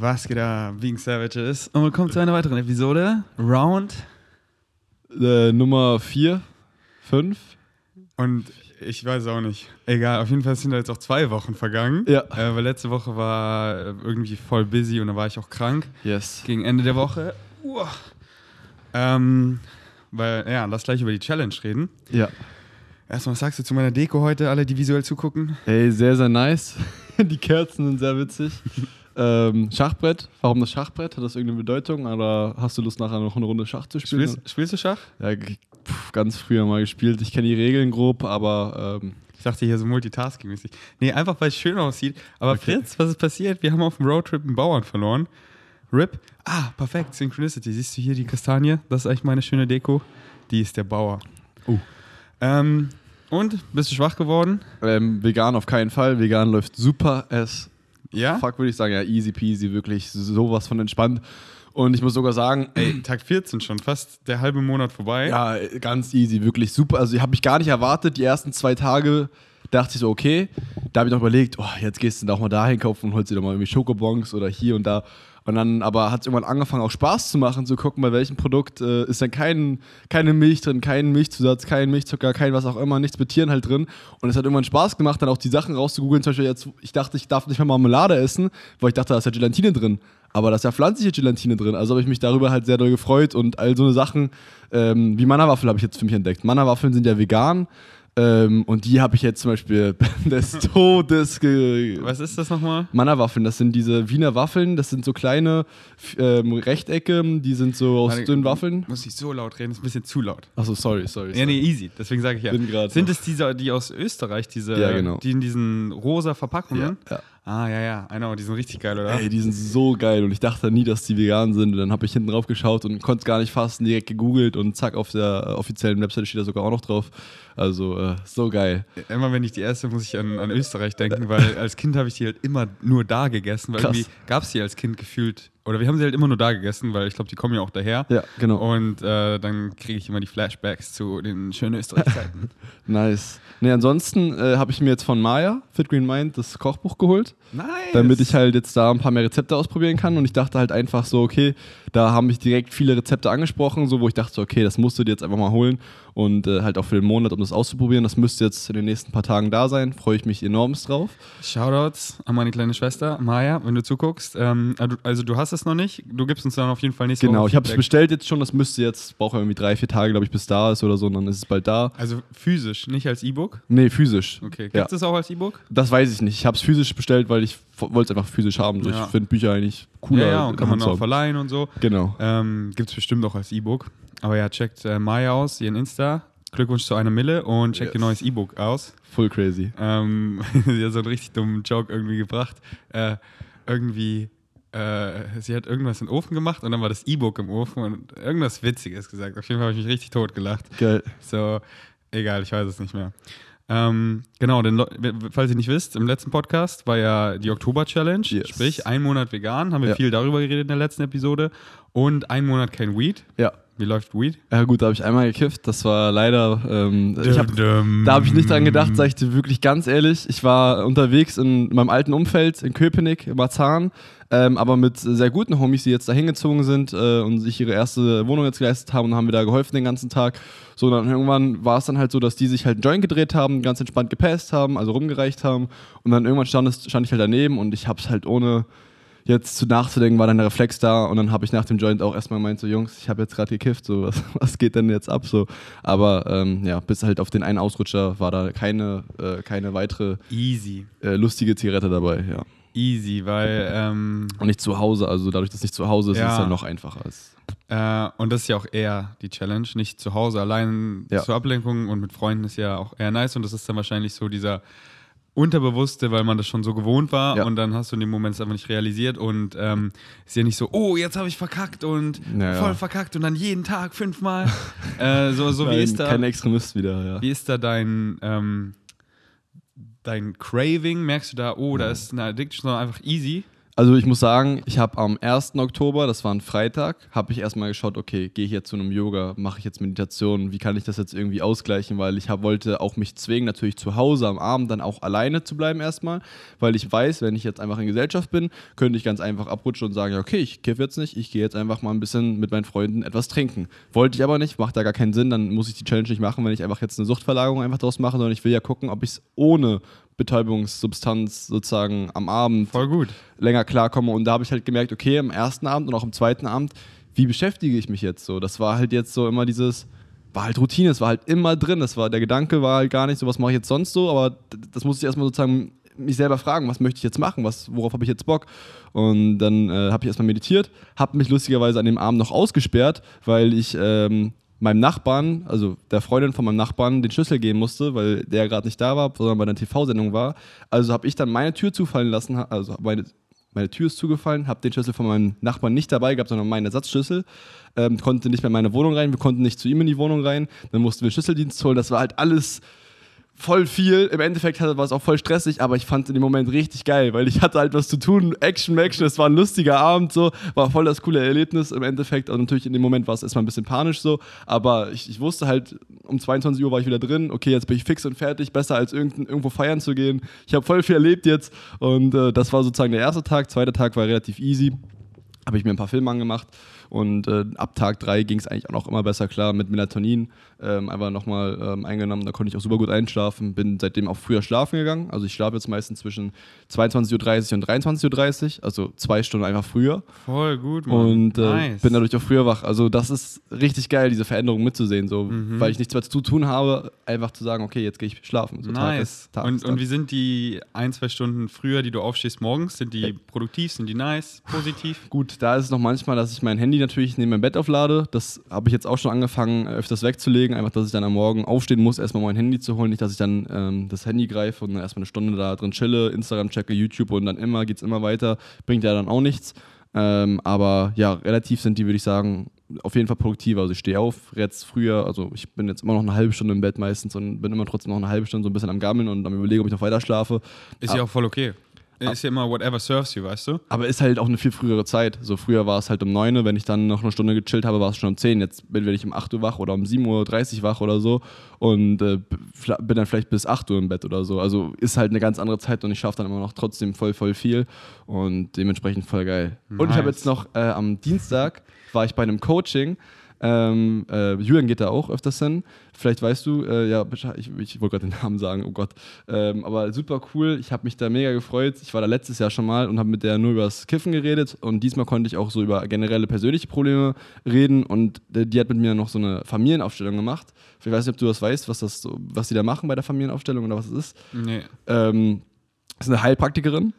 Was geht da, Being Savages? Und willkommen zu einer weiteren Episode. Round. Äh, Nummer 4, 5. Und ich weiß auch nicht. Egal, auf jeden Fall sind da jetzt auch zwei Wochen vergangen. Ja. Äh, weil letzte Woche war äh, irgendwie voll busy und da war ich auch krank. Yes. Gegen Ende der Woche. Uah. Ähm, weil, ja, lass gleich über die Challenge reden. Ja. Erstmal, was sagst du zu meiner Deko heute, alle, die visuell zugucken? Ey, sehr, sehr nice. Die Kerzen sind sehr witzig. ähm, Schachbrett. Warum das Schachbrett? Hat das irgendeine Bedeutung? Oder hast du Lust, nachher noch eine Runde Schach zu spielen? Spielst, spielst du Schach? Ja, pf, ganz früher mal gespielt. Ich kenne die Regeln grob, aber ähm, Ich dachte hier so multitasking-mäßig. Nee, einfach weil es schön aussieht. Aber Okay. Fritz, was ist passiert? Wir haben auf dem Roadtrip einen Bauern verloren. Rip. Ah, perfekt. Synchronicity. Siehst du hier die Kastanie? Das ist eigentlich meine schöne Deko. Die ist der Bauer. Oh. Ähm, und? Bist du schwach geworden? ähm, vegan auf keinen Fall. Vegan läuft super as Ja? fuck, würde ich sagen. Ja, easy peasy, wirklich sowas von entspannt. Und ich muss sogar sagen, Ey, Tag 14 schon. Fast der halbe Monat vorbei. Ja, ganz easy, wirklich super. Also, ich habe mich gar nicht erwartet. Die ersten zwei Tage dachte ich so, okay. Da habe ich noch überlegt, oh, jetzt gehst du doch mal dahin kaufen und holst dir doch mal irgendwie Schokobons oder hier und da. Und dann aber hat es irgendwann angefangen, auch Spaß zu machen, zu gucken, bei welchem Produkt äh, ist dann kein, keine Milch drin, kein Milchzusatz, kein Milchzucker, kein was auch immer, nichts mit Tieren halt drin. Und es hat irgendwann Spaß gemacht, dann auch die Sachen rauszugoogeln. Zum Beispiel jetzt, ich dachte, ich darf nicht mehr Marmelade essen, weil ich dachte, da ist ja Gelatine drin. Aber da ist ja pflanzliche Gelatine drin. Also habe ich mich darüber halt sehr doll gefreut und all so eine Sachen, ähm, wie Manna-Waffel habe ich jetzt für mich entdeckt. Manna-Waffeln sind ja vegan. Ähm, und die habe ich jetzt zum Beispiel des Todes ge Was ist das nochmal? Manna-Waffeln, das sind diese Wiener Waffeln, das sind so kleine ähm, Rechtecke, die sind so aus Warte, dünnen Waffeln. Muss ich so laut reden? Das ist ein bisschen zu laut. Achso, sorry, sorry. Ja, sorry. nee, easy. Deswegen sage ich ja. Sind es diese, die aus Österreich, diese, Ja, genau. die in diesen rosa Verpackungen? Ja, ja. Ah, ja, ja. Know, die sind richtig geil, oder? Ey, die sind so geil und ich dachte nie, dass die vegan sind. Und dann habe ich hinten drauf geschaut und konnte es gar nicht fassen, direkt gegoogelt und zack, auf der offiziellen Webseite steht da sogar auch noch drauf. Also, äh, so geil. Immer wenn ich die esse, muss ich an, an Österreich denken, weil als Kind habe ich die halt immer nur da gegessen, weil Krass. irgendwie gab es die als Kind gefühlt. Oder wir haben sie halt immer nur da gegessen, weil ich glaube, die kommen ja auch daher. Ja, genau. Und äh, dann kriege ich immer die Flashbacks zu den schönen Österreich-Zeiten. Nice. Nee, ansonsten äh, habe ich mir jetzt von Maya, Fit Green Mind, das Kochbuch geholt. nice. damit ich halt jetzt da ein paar mehr Rezepte ausprobieren kann. Und ich dachte halt einfach so, okay, da haben mich direkt viele Rezepte angesprochen, so wo ich dachte, so, okay, das musst du dir jetzt einfach mal holen und äh, halt auch für den Monat, um das auszuprobieren. Das müsste jetzt in den nächsten paar Tagen da sein. Freue ich mich enormst drauf. Shoutouts an meine kleine Schwester, Maya, wenn du zuguckst. Ähm, also, also du hast es noch nicht. Du gibst uns dann auf jeden Fall nächste Genau, Woche ich habe es bestellt jetzt schon. Das müsste jetzt, brauche irgendwie drei, vier Tage, glaube ich, bis da ist oder so. Und dann ist es bald da. Also physisch, nicht als E-Book. Nee, physisch. Okay, gibt Ja. es auch als E-Book? Das weiß ich nicht. Ich habe es physisch bestellt, weil ich wollte es einfach physisch haben. So, Ja. Ich finde Bücher eigentlich cooler. ja, ja, und kann man auch verleihen und so. Genau. Ähm, Gibt es bestimmt auch als E-Book. Aber ja, checkt äh, Maya aus, ihren Insta. Glückwunsch zu einer Mille und checkt ihr Yes. neues E-Book aus. Voll crazy. Ähm, sie hat so einen richtig dummen Joke irgendwie gebracht. Äh, irgendwie, äh, sie hat irgendwas in den Ofen gemacht und dann war das E-Book im Ofen und irgendwas Witziges gesagt. Auf jeden Fall habe ich mich richtig tot gelacht. Geil. So, egal, ich weiß es nicht mehr. Ähm, genau, denn, falls ihr nicht wisst, im letzten Podcast war ja die Oktober-Challenge, Yes. sprich ein Monat vegan, haben wir Ja. viel darüber geredet in der letzten Episode und ein Monat kein Weed. Ja. Wie läuft Weed? Ja gut, da habe ich einmal gekifft. Das war leider. Ähm, ich hab, da habe ich nicht dran gedacht, sage ich dir wirklich ganz ehrlich. Ich war unterwegs in meinem alten Umfeld in Köpenick, in Marzahn, ähm, aber mit sehr guten Homies, die jetzt da hingezogen sind äh, und sich ihre erste Wohnung jetzt geleistet haben und haben wir da geholfen den ganzen Tag. So, und dann irgendwann war es dann halt so, dass die sich halt einen Joint gedreht haben, ganz entspannt gepasst haben, also rumgereicht haben. Und dann irgendwann stand, es, stand ich halt daneben und ich habe es halt ohne jetzt zu nachzudenken, war dann der Reflex da und dann habe ich nach dem Joint auch erstmal gemeint, so Jungs, ich habe jetzt gerade gekifft, so was, was geht denn jetzt ab? So. Aber ähm, ja, bis halt auf den einen Ausrutscher war da keine, äh, keine weitere Easy. äh, lustige Zigarette dabei, ja. Easy, weil ähm, Und nicht zu Hause, also dadurch, dass nicht zu Hause ist, Ja. ist es dann noch einfacher. Äh, und das ist ja auch eher die Challenge, nicht zu Hause allein Ja. zur Ablenkung und mit Freunden ist ja auch eher nice und das ist dann wahrscheinlich so dieser Unterbewusste, weil man das schon so gewohnt war Ja. und dann hast du in dem Moment es einfach nicht realisiert und ähm, ist ja nicht so, oh, jetzt habe ich verkackt und Ja, ja. voll verkackt und dann jeden Tag fünfmal. äh, so so wie, Nein, ist da, kein Extremist wieder, ja. wie ist da dein, ähm, dein Craving? Merkst du da, oh, da ist eine Addiction, sondern einfach easy? Also ich muss sagen, ich habe am 1. Oktober, das war ein Freitag, habe ich erstmal geschaut, okay, gehe ich jetzt zu einem Yoga, mache ich jetzt Meditation, wie kann ich das jetzt irgendwie ausgleichen, weil ich hab, wollte auch mich zwingen, natürlich zu Hause am Abend dann auch alleine zu bleiben erstmal, weil ich weiß, wenn ich jetzt einfach in Gesellschaft bin, könnte ich ganz einfach abrutschen und sagen, ja, okay, ich kiffe jetzt nicht, ich gehe jetzt einfach mal ein bisschen mit meinen Freunden etwas trinken. Wollte ich aber nicht, macht da gar keinen Sinn, dann muss ich die Challenge nicht machen, wenn ich einfach jetzt eine Suchtverlagerung einfach draus mache, sondern ich will ja gucken, ob ich es ohne Betäubungssubstanz sozusagen am Abend Voll gut. länger klarkomme. Und da habe ich halt gemerkt, okay, am ersten Abend und auch am zweiten Abend, wie beschäftige ich mich jetzt so? Das war halt jetzt so immer dieses, war halt Routine, es war halt immer drin. Das war, der Gedanke war halt gar nicht so, was mache ich jetzt sonst so, aber das musste ich erstmal sozusagen mich selber fragen, was möchte ich jetzt machen, was, worauf habe ich jetzt Bock? Und dann äh, habe ich erstmal meditiert, habe mich lustigerweise an dem Abend noch ausgesperrt, weil ich ähm, meinem Nachbarn, also der Freundin von meinem Nachbarn, den Schlüssel geben musste, weil der gerade nicht da war, sondern bei einer TV-Sendung war. Also habe ich dann meine Tür zufallen lassen, also meine, meine Tür ist zugefallen, habe den Schlüssel von meinem Nachbarn nicht dabei gehabt, sondern meinen Ersatzschlüssel. Ähm, konnte nicht mehr in meine Wohnung rein, wir konnten nicht zu ihm in die Wohnung rein. Dann mussten wir Schlüsseldienst holen. Das war halt alles voll viel. Im Endeffekt war es auch voll stressig, aber ich fand es in dem Moment richtig geil, weil ich hatte halt was zu tun. Action, Action, es war ein lustiger Abend so, war voll das coole Erlebnis im Endeffekt. Und natürlich in dem Moment war es erstmal ein bisschen panisch so, aber ich, ich, wusste halt, um 22 Uhr war ich wieder drin. Okay, jetzt bin ich fix und fertig, besser als irgendwo feiern zu gehen. Ich habe voll viel erlebt jetzt und äh, das war sozusagen der erste Tag. Zweiter Tag war relativ easy. Habe ich mir ein paar Filme angemacht und äh, ab Tag 3 ging es eigentlich auch noch immer besser klar mit Melatonin. Ähm, einfach nochmal ähm, eingenommen, da konnte ich auch super gut einschlafen. Bin seitdem auch früher schlafen gegangen. Also ich schlafe jetzt meistens zwischen 22.30 Uhr und 23.30 Uhr, also zwei Stunden einfach früher. Voll gut, Mann. Und äh, nice. bin dadurch auch früher wach. Also das ist richtig geil, diese Veränderung mitzusehen, so, mhm. weil ich nichts mehr zu tun habe, einfach zu sagen, okay, jetzt gehe ich schlafen. So nice. Tag ist, Tag und, und wie sind die ein, zwei Stunden früher, die du aufstehst morgens? Sind die hey. produktiv, sind die nice, positiv? Gut, da ist es noch manchmal, dass ich mein Handy natürlich neben meinem Bett auflade. Das habe ich jetzt auch schon angefangen, öfters wegzulegen. Einfach, dass ich dann am Morgen aufstehen muss, erstmal mein Handy zu holen. Nicht, dass ich dann ähm, das Handy greife und dann erstmal eine Stunde da drin chille, Instagram checke, YouTube und dann immer geht es immer weiter. Bringt ja dann auch nichts. Ähm, aber ja, relativ sind die, würde ich sagen, auf jeden Fall produktiver. Also ich stehe auf, jetzt früher, also ich bin jetzt immer noch eine halbe Stunde im Bett meistens und bin immer trotzdem noch eine halbe Stunde so ein bisschen am Gammeln und am überlegen, ob ich noch weiter schlafe. Ist ja auch voll okay. Ist ja immer whatever serves you, weißt du? Aber ist halt auch eine viel frühere Zeit. So früher war es halt um 9 Uhr, wenn ich dann noch eine Stunde gechillt habe, war es schon um 10. Jetzt bin ich um 8 Uhr wach oder um 7.30 Uhr wach oder so und äh, bin dann vielleicht bis 8 Uhr im Bett oder so. Also ist halt eine ganz andere Zeit und ich schaffe dann immer noch trotzdem voll, voll viel und dementsprechend voll geil. Nice. Und ich habe jetzt noch äh, am Dienstag war ich bei einem Coaching ähm, äh, Julian geht da auch öfters hin. Vielleicht weißt du, äh, ja, ich, ich wollte gerade den Namen sagen, oh Gott. Ähm, aber super cool. Ich habe mich da mega gefreut. Ich war da letztes Jahr schon mal und habe mit der nur über das Kiffen geredet. Und diesmal konnte ich auch so über generelle persönliche Probleme reden. Und die hat mit mir noch so eine Familienaufstellung gemacht. Ich weiß nicht, ob du das weißt, was, das was die da machen bei der Familienaufstellung oder was es ist. Nee. Ähm, ist eine Heilpraktikerin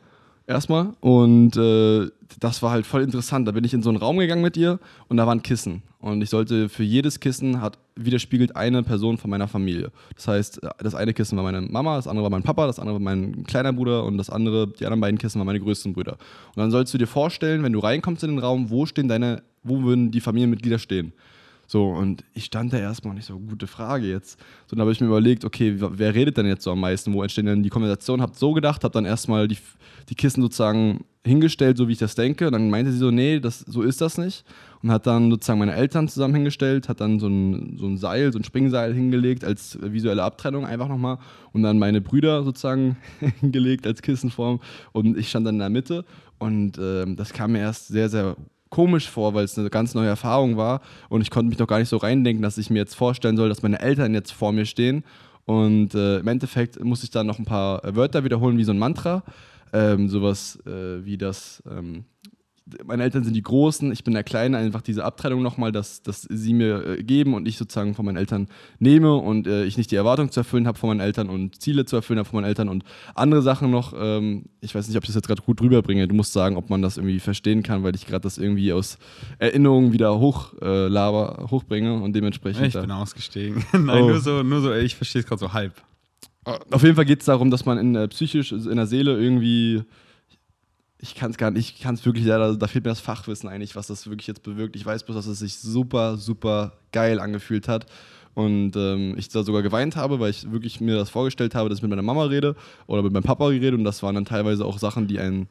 erstmal. Und äh, das war halt voll interessant. Da bin ich in so einen Raum gegangen mit ihr und da waren Kissen. Und ich sollte für jedes Kissen hat widerspiegelt eine Person von meiner Familie. Das heißt, das eine Kissen war meine Mama, das andere war mein Papa, das andere war mein kleiner Bruder und das andere, die anderen beiden Kissen waren meine größten Brüder. Und dann sollst du dir vorstellen, wenn du reinkommst in den Raum, wo stehen deine, wo würden die Familienmitglieder stehen? So, und ich stand da erstmal nicht so, gute Frage jetzt. So, dann habe ich mir überlegt, okay, wer redet denn jetzt so am meisten? Wo entstehen denn die Konversationen? Hab so gedacht, hab dann erstmal die, die Kissen sozusagen hingestellt, so wie ich das denke. Und dann meinte sie so, nee, das, so ist das nicht. Und hat dann sozusagen meine Eltern zusammen hingestellt, hat dann so ein, so ein Seil, so ein Springseil hingelegt als visuelle Abtrennung einfach nochmal. Und dann meine Brüder sozusagen hingelegt als Kissenform. Und ich stand dann in der Mitte. Und äh, das kam mir erst sehr, sehr komisch vor, weil es eine ganz neue Erfahrung war und ich konnte mich noch gar nicht so reindenken, dass ich mir jetzt vorstellen soll, dass meine Eltern jetzt vor mir stehen und äh, im Endeffekt muss ich dann noch ein paar Wörter wiederholen wie so ein Mantra, ähm, sowas äh, wie das ähm, meine Eltern sind die Großen, ich bin der Kleine, einfach diese Abtrennung nochmal, dass, dass sie mir äh, geben und ich sozusagen von meinen Eltern nehme und äh, ich nicht die Erwartung zu erfüllen habe von meinen Eltern und Ziele zu erfüllen habe von meinen Eltern und andere Sachen noch. Ähm, ich weiß nicht, ob ich das jetzt gerade gut rüberbringe. Du musst sagen, ob man das irgendwie verstehen kann, weil ich gerade das irgendwie aus Erinnerungen wieder hoch äh, laber, hochbringe und dementsprechend. Ich bin ausgestiegen. Nein, oh. nur so, nur so, ich verstehe es gerade so halb. Auf jeden Fall geht es darum, dass man in, äh, psychisch, in der Seele irgendwie ich kann es gar nicht, ich kann es wirklich leider, da fehlt mir das Fachwissen eigentlich, was das wirklich jetzt bewirkt. Ich weiß bloß, dass es sich super, super geil angefühlt hat. Und ähm, ich da sogar geweint habe, weil ich wirklich mir das vorgestellt habe, dass ich mit meiner Mama rede oder mit meinem Papa rede. Und das waren dann teilweise auch Sachen, die einen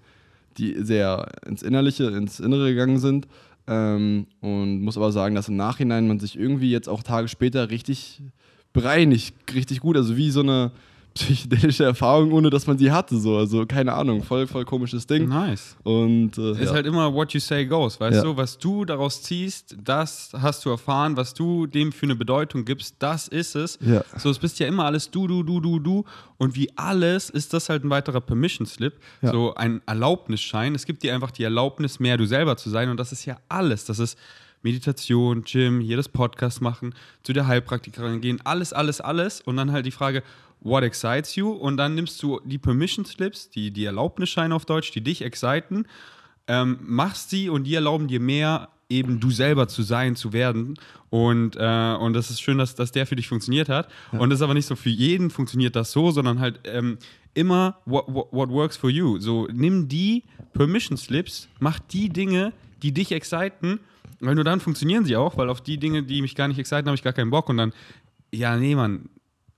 die sehr ins Innerliche, ins Innere gegangen sind. Ähm, und muss aber sagen, dass im Nachhinein man sich irgendwie jetzt auch Tage später richtig bereinigt, richtig gut. Also wie so eine psychedelische Erfahrung, ohne dass man sie hatte. So. Also keine Ahnung, voll, voll komisches Ding. Nice. Und äh, Ist ja. halt immer what you say goes, weißt Ja. du? Was du daraus ziehst, das hast du erfahren, was du dem für eine Bedeutung gibst, das ist es. Ja. So, es bist ja immer alles du, du, du, du, du. Und wie alles ist das halt ein weiterer Permission Slip, so ein Erlaubnisschein. Es gibt dir einfach die Erlaubnis, mehr du selber zu sein. Und das ist ja alles. Das ist Meditation, Gym, hier das Podcast machen, zu der Heilpraktikerin gehen, alles, alles, alles. Und dann halt die Frage, what excites you? Und dann nimmst du die Permission Slips, die, die Erlaubnisscheine auf Deutsch, die dich exciten, ähm, machst sie und die erlauben dir mehr, eben du selber zu sein, zu werden. Und, äh, und das ist schön, dass, dass der für dich funktioniert hat. Und das ist aber nicht so für jeden funktioniert das so, sondern halt ähm, immer what, what, what works for you. So, nimm die Permission Slips, mach die Dinge, die dich exciten, weil nur dann funktionieren sie auch, weil auf die Dinge, die mich gar nicht exciten, habe ich gar keinen Bock. Und dann, ja, nee, Mann,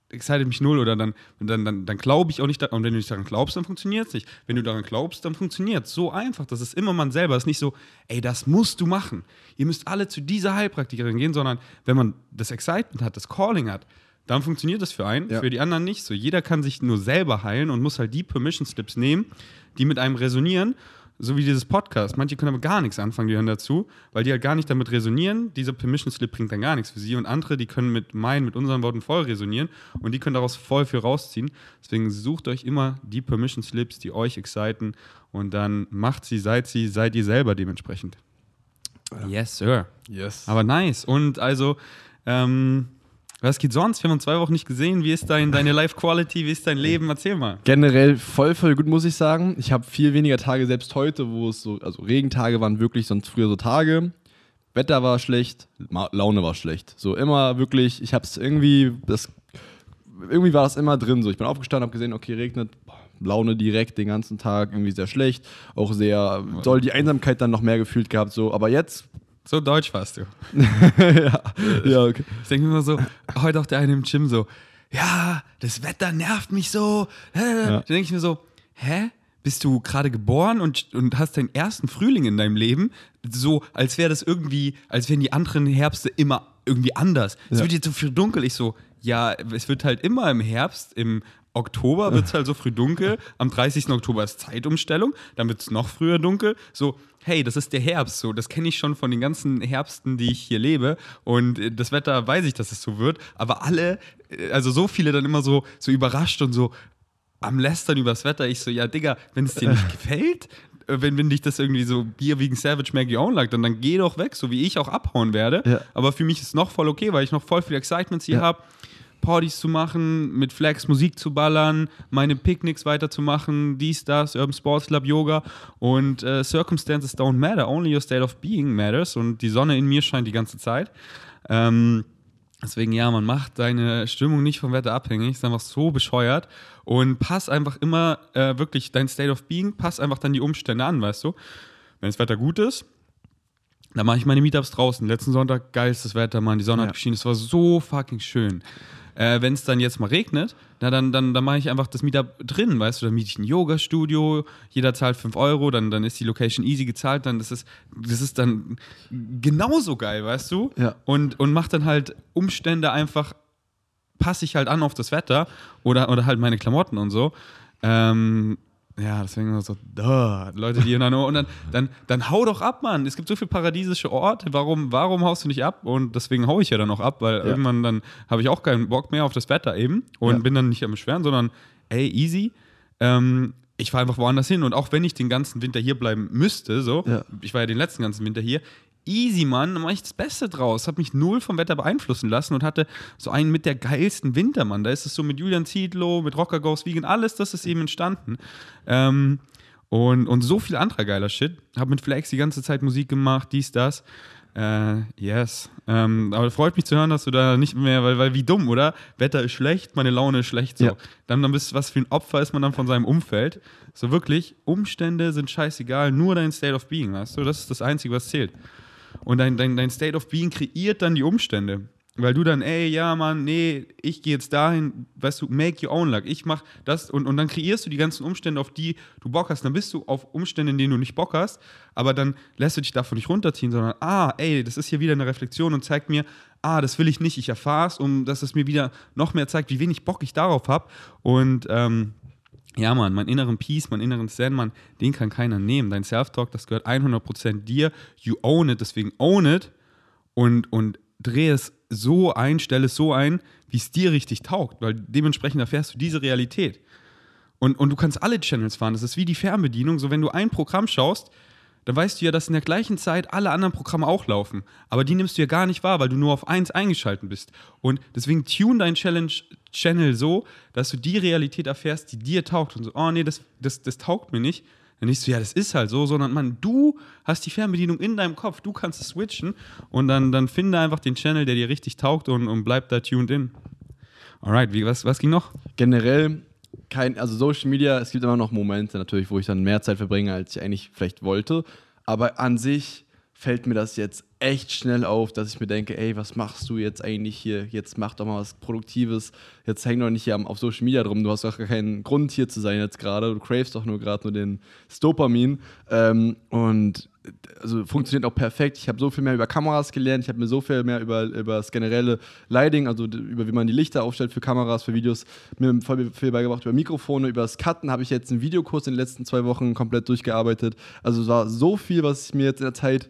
excited mich null oder dann, dann, dann, dann glaube ich auch nicht daran. Und wenn du nicht daran glaubst, dann funktioniert es nicht. Wenn du daran glaubst, dann funktioniert es. So einfach. Das ist immer man selber. Es ist nicht so, ey, das musst du machen. Ihr müsst alle zu dieser Heilpraktikerin gehen, sondern wenn man das Excitement hat, das Calling hat, dann funktioniert das für einen, Ja. für die anderen nicht. So, jeder kann sich nur selber heilen und muss halt die Permission Slips nehmen, die mit einem resonieren. So wie dieses Podcast. Manche können aber gar nichts anfangen, die hören dazu, weil die halt gar nicht damit resonieren. Dieser Permission Slip bringt dann gar nichts für sie. Und andere, die können mit meinen, mit unseren Worten voll resonieren und die können daraus voll viel rausziehen. Deswegen sucht euch immer die Permission Slips, die euch exciten und dann macht sie, seid sie, seid ihr selber dementsprechend. Yes, Sir. Yes. Aber nice. Und also, ähm, was geht sonst? Wir haben uns zwei Wochen nicht gesehen. Wie ist dein, deine Life-Quality? Wie ist dein Leben? Erzähl mal. Generell voll, voll gut, muss ich sagen. Ich habe viel weniger Tage, selbst heute, wo es so, also Regentage waren wirklich sonst früher so Tage. Wetter war schlecht, Laune war schlecht. So immer wirklich, ich habe es irgendwie, das, irgendwie war das immer drin. So, ich bin aufgestanden, habe gesehen, okay, regnet, boah, Laune direkt den ganzen Tag, irgendwie sehr schlecht. Auch sehr, doll die Einsamkeit dann noch mehr gefühlt gehabt. So, aber jetzt, So deutsch warst du. ja, ja, okay. Ich denke mir immer so, heute auch der eine im Gym so, ja, das Wetter nervt mich so. Da denke ich mir so, hä? Bist du gerade geboren und, und hast deinen ersten Frühling in deinem Leben? So, als wäre das irgendwie, als wären die anderen Herbste immer irgendwie anders. Es Ja. wird jetzt so früh dunkel. Ich so, ja, es wird halt immer im Herbst, im Oktober wird es halt so früh dunkel. Am 30. Oktober ist Zeitumstellung, dann wird es noch früher dunkel. So, hey, das ist der Herbst. So, das kenne ich schon von den ganzen Herbsten, die ich hier lebe. Und äh, das Wetter weiß ich, dass es so wird. Aber alle, äh, also so viele dann immer so, so überrascht und so am Lästern übers Wetter. Ich so, ja, Digga, wenn es dir nicht gefällt, äh, wenn, wenn dich das irgendwie so Bier wegen Savage Maggie Own lag, dann, dann geh doch weg, so wie ich auch abhauen werde. Ja. Aber für mich ist es noch voll okay, weil ich noch voll viel Excitements hier Ja. habe. Partys zu machen, mit Flex Musik zu ballern, meine Picknicks weiterzumachen, dies, das, Urban Sports Club, Yoga und äh, Circumstances don't matter, only your state of being matters und die Sonne in mir scheint die ganze Zeit. Ähm, deswegen, ja, man macht deine Stimmung nicht vom Wetter abhängig, ist einfach so bescheuert und pass einfach immer äh, wirklich dein State of Being, pass einfach dann die Umstände an, weißt du. Wenn das Wetter gut ist, dann mache ich meine Meetups draußen. Letzten Sonntag geilstes Wetter, Mann. Die Sonne Ja. hat geschienen. Es war so fucking schön. Äh, Wenn es dann jetzt mal regnet, na, dann, dann, dann mache ich einfach das Meetup drin, weißt du, dann miete ich ein Yoga-Studio, jeder zahlt 5 Euro, dann, dann ist die Location easy gezahlt, dann das ist, das ist dann genauso geil, weißt du? Ja. Und, und macht dann halt Umstände einfach, passe ich halt an auf das Wetter oder, oder halt meine Klamotten und so. Ähm, ja, deswegen immer so, duh, Leute, die dann, und dann, dann, dann hau doch ab, Mann. Es gibt so viele paradiesische Orte, warum, warum haust du nicht ab? Und deswegen hau ich ja dann auch ab, weil irgendwann dann habe ich auch keinen Bock mehr auf das Wetter eben und Ja. bin dann nicht am Beschweren, sondern ey, easy. Ähm, ich fahre einfach woanders hin und auch wenn ich den ganzen Winter hier bleiben müsste, so, Ja. ich war ja den letzten ganzen Winter hier, easy, Mann, dann mache ich das Beste draus. Hab mich null vom Wetter beeinflussen lassen und hatte so einen mit der geilsten Winter, Mann. Da ist es so mit Julian Ziedlow, mit Rocker Goes Vegan, alles das ist eben entstanden. Ähm, und, und so viel anderer geiler Shit. Hab mit Flex die ganze Zeit Musik gemacht, dies, das. Äh, yes. Ähm, aber freut mich zu hören, dass du da nicht mehr, weil, weil wie dumm, oder? Wetter ist schlecht, meine Laune ist schlecht. So. Ja. Dann, dann bist was für ein Opfer ist man dann von seinem Umfeld. So wirklich, Umstände sind scheißegal, nur dein State of Being, weißt du? Das ist das Einzige, was zählt. Und dein, dein, dein State of Being kreiert dann die Umstände. weil du dann, ey, ja, Mann, nee, ich gehe jetzt dahin, weißt du, make your own luck. Ich mach das und, und dann kreierst du die ganzen Umstände, auf die du Bock hast. Dann bist du auf Umstände, in denen du nicht Bock hast, aber dann lässt du dich davon nicht runterziehen, sondern, ah, ey, das ist hier wieder eine Reflexion und zeigt mir, ah, das will ich nicht, ich erfahre es, um dass es mir wieder noch mehr zeigt, wie wenig Bock ich darauf habe. Und ähm, ja, Mann, meinen inneren Peace, meinen inneren Zen, Mann, den kann keiner nehmen. Dein Self-Talk, das gehört 100% dir. You own it, deswegen own it und, und dreh es so ein, stell es so ein, wie es dir richtig taugt, weil dementsprechend erfährst du diese Realität. Und, und du kannst alle Channels fahren. Das ist wie die Fernbedienung. So, wenn du ein Programm schaust, dann weißt du ja, dass in der gleichen Zeit alle anderen Programme auch laufen. Aber die nimmst du ja gar nicht wahr, weil du nur auf eins eingeschaltet bist. Und deswegen tune dein Challenge Channel so, dass du die Realität erfährst, die dir taugt. Und so, oh nee, das, das, das taugt mir nicht. Dann nicht so, ja, das ist halt so, sondern man, du hast die Fernbedienung in deinem Kopf, du kannst es switchen und dann, dann finde einfach den Channel, der dir richtig taugt und, und bleib da tuned in. Alright, wie, was, was ging noch? Generell kein, also Social Media, es gibt immer noch Momente natürlich, wo ich dann mehr Zeit verbringe, als ich eigentlich vielleicht wollte. Aber an sich fällt mir das jetzt echt schnell auf, dass ich mir denke, ey, was machst du jetzt eigentlich hier? Jetzt mach doch mal was Produktives. Jetzt häng doch nicht hier auf Social Media drum. Du hast doch gar keinen Grund hier zu sein jetzt gerade. Du cravest doch nur gerade nur den Stopamin. Ähm, und also funktioniert auch perfekt. Ich habe so viel mehr über Kameras gelernt, ich habe mir so viel mehr über, über das generelle Lighting, also über wie man die Lichter aufstellt für Kameras, für Videos, mir voll viel beigebracht. Über Mikrofone, über das Cutten habe ich jetzt einen Videokurs in den letzten zwei Wochen komplett durchgearbeitet. Also es war so viel, was ich mir jetzt in der Zeit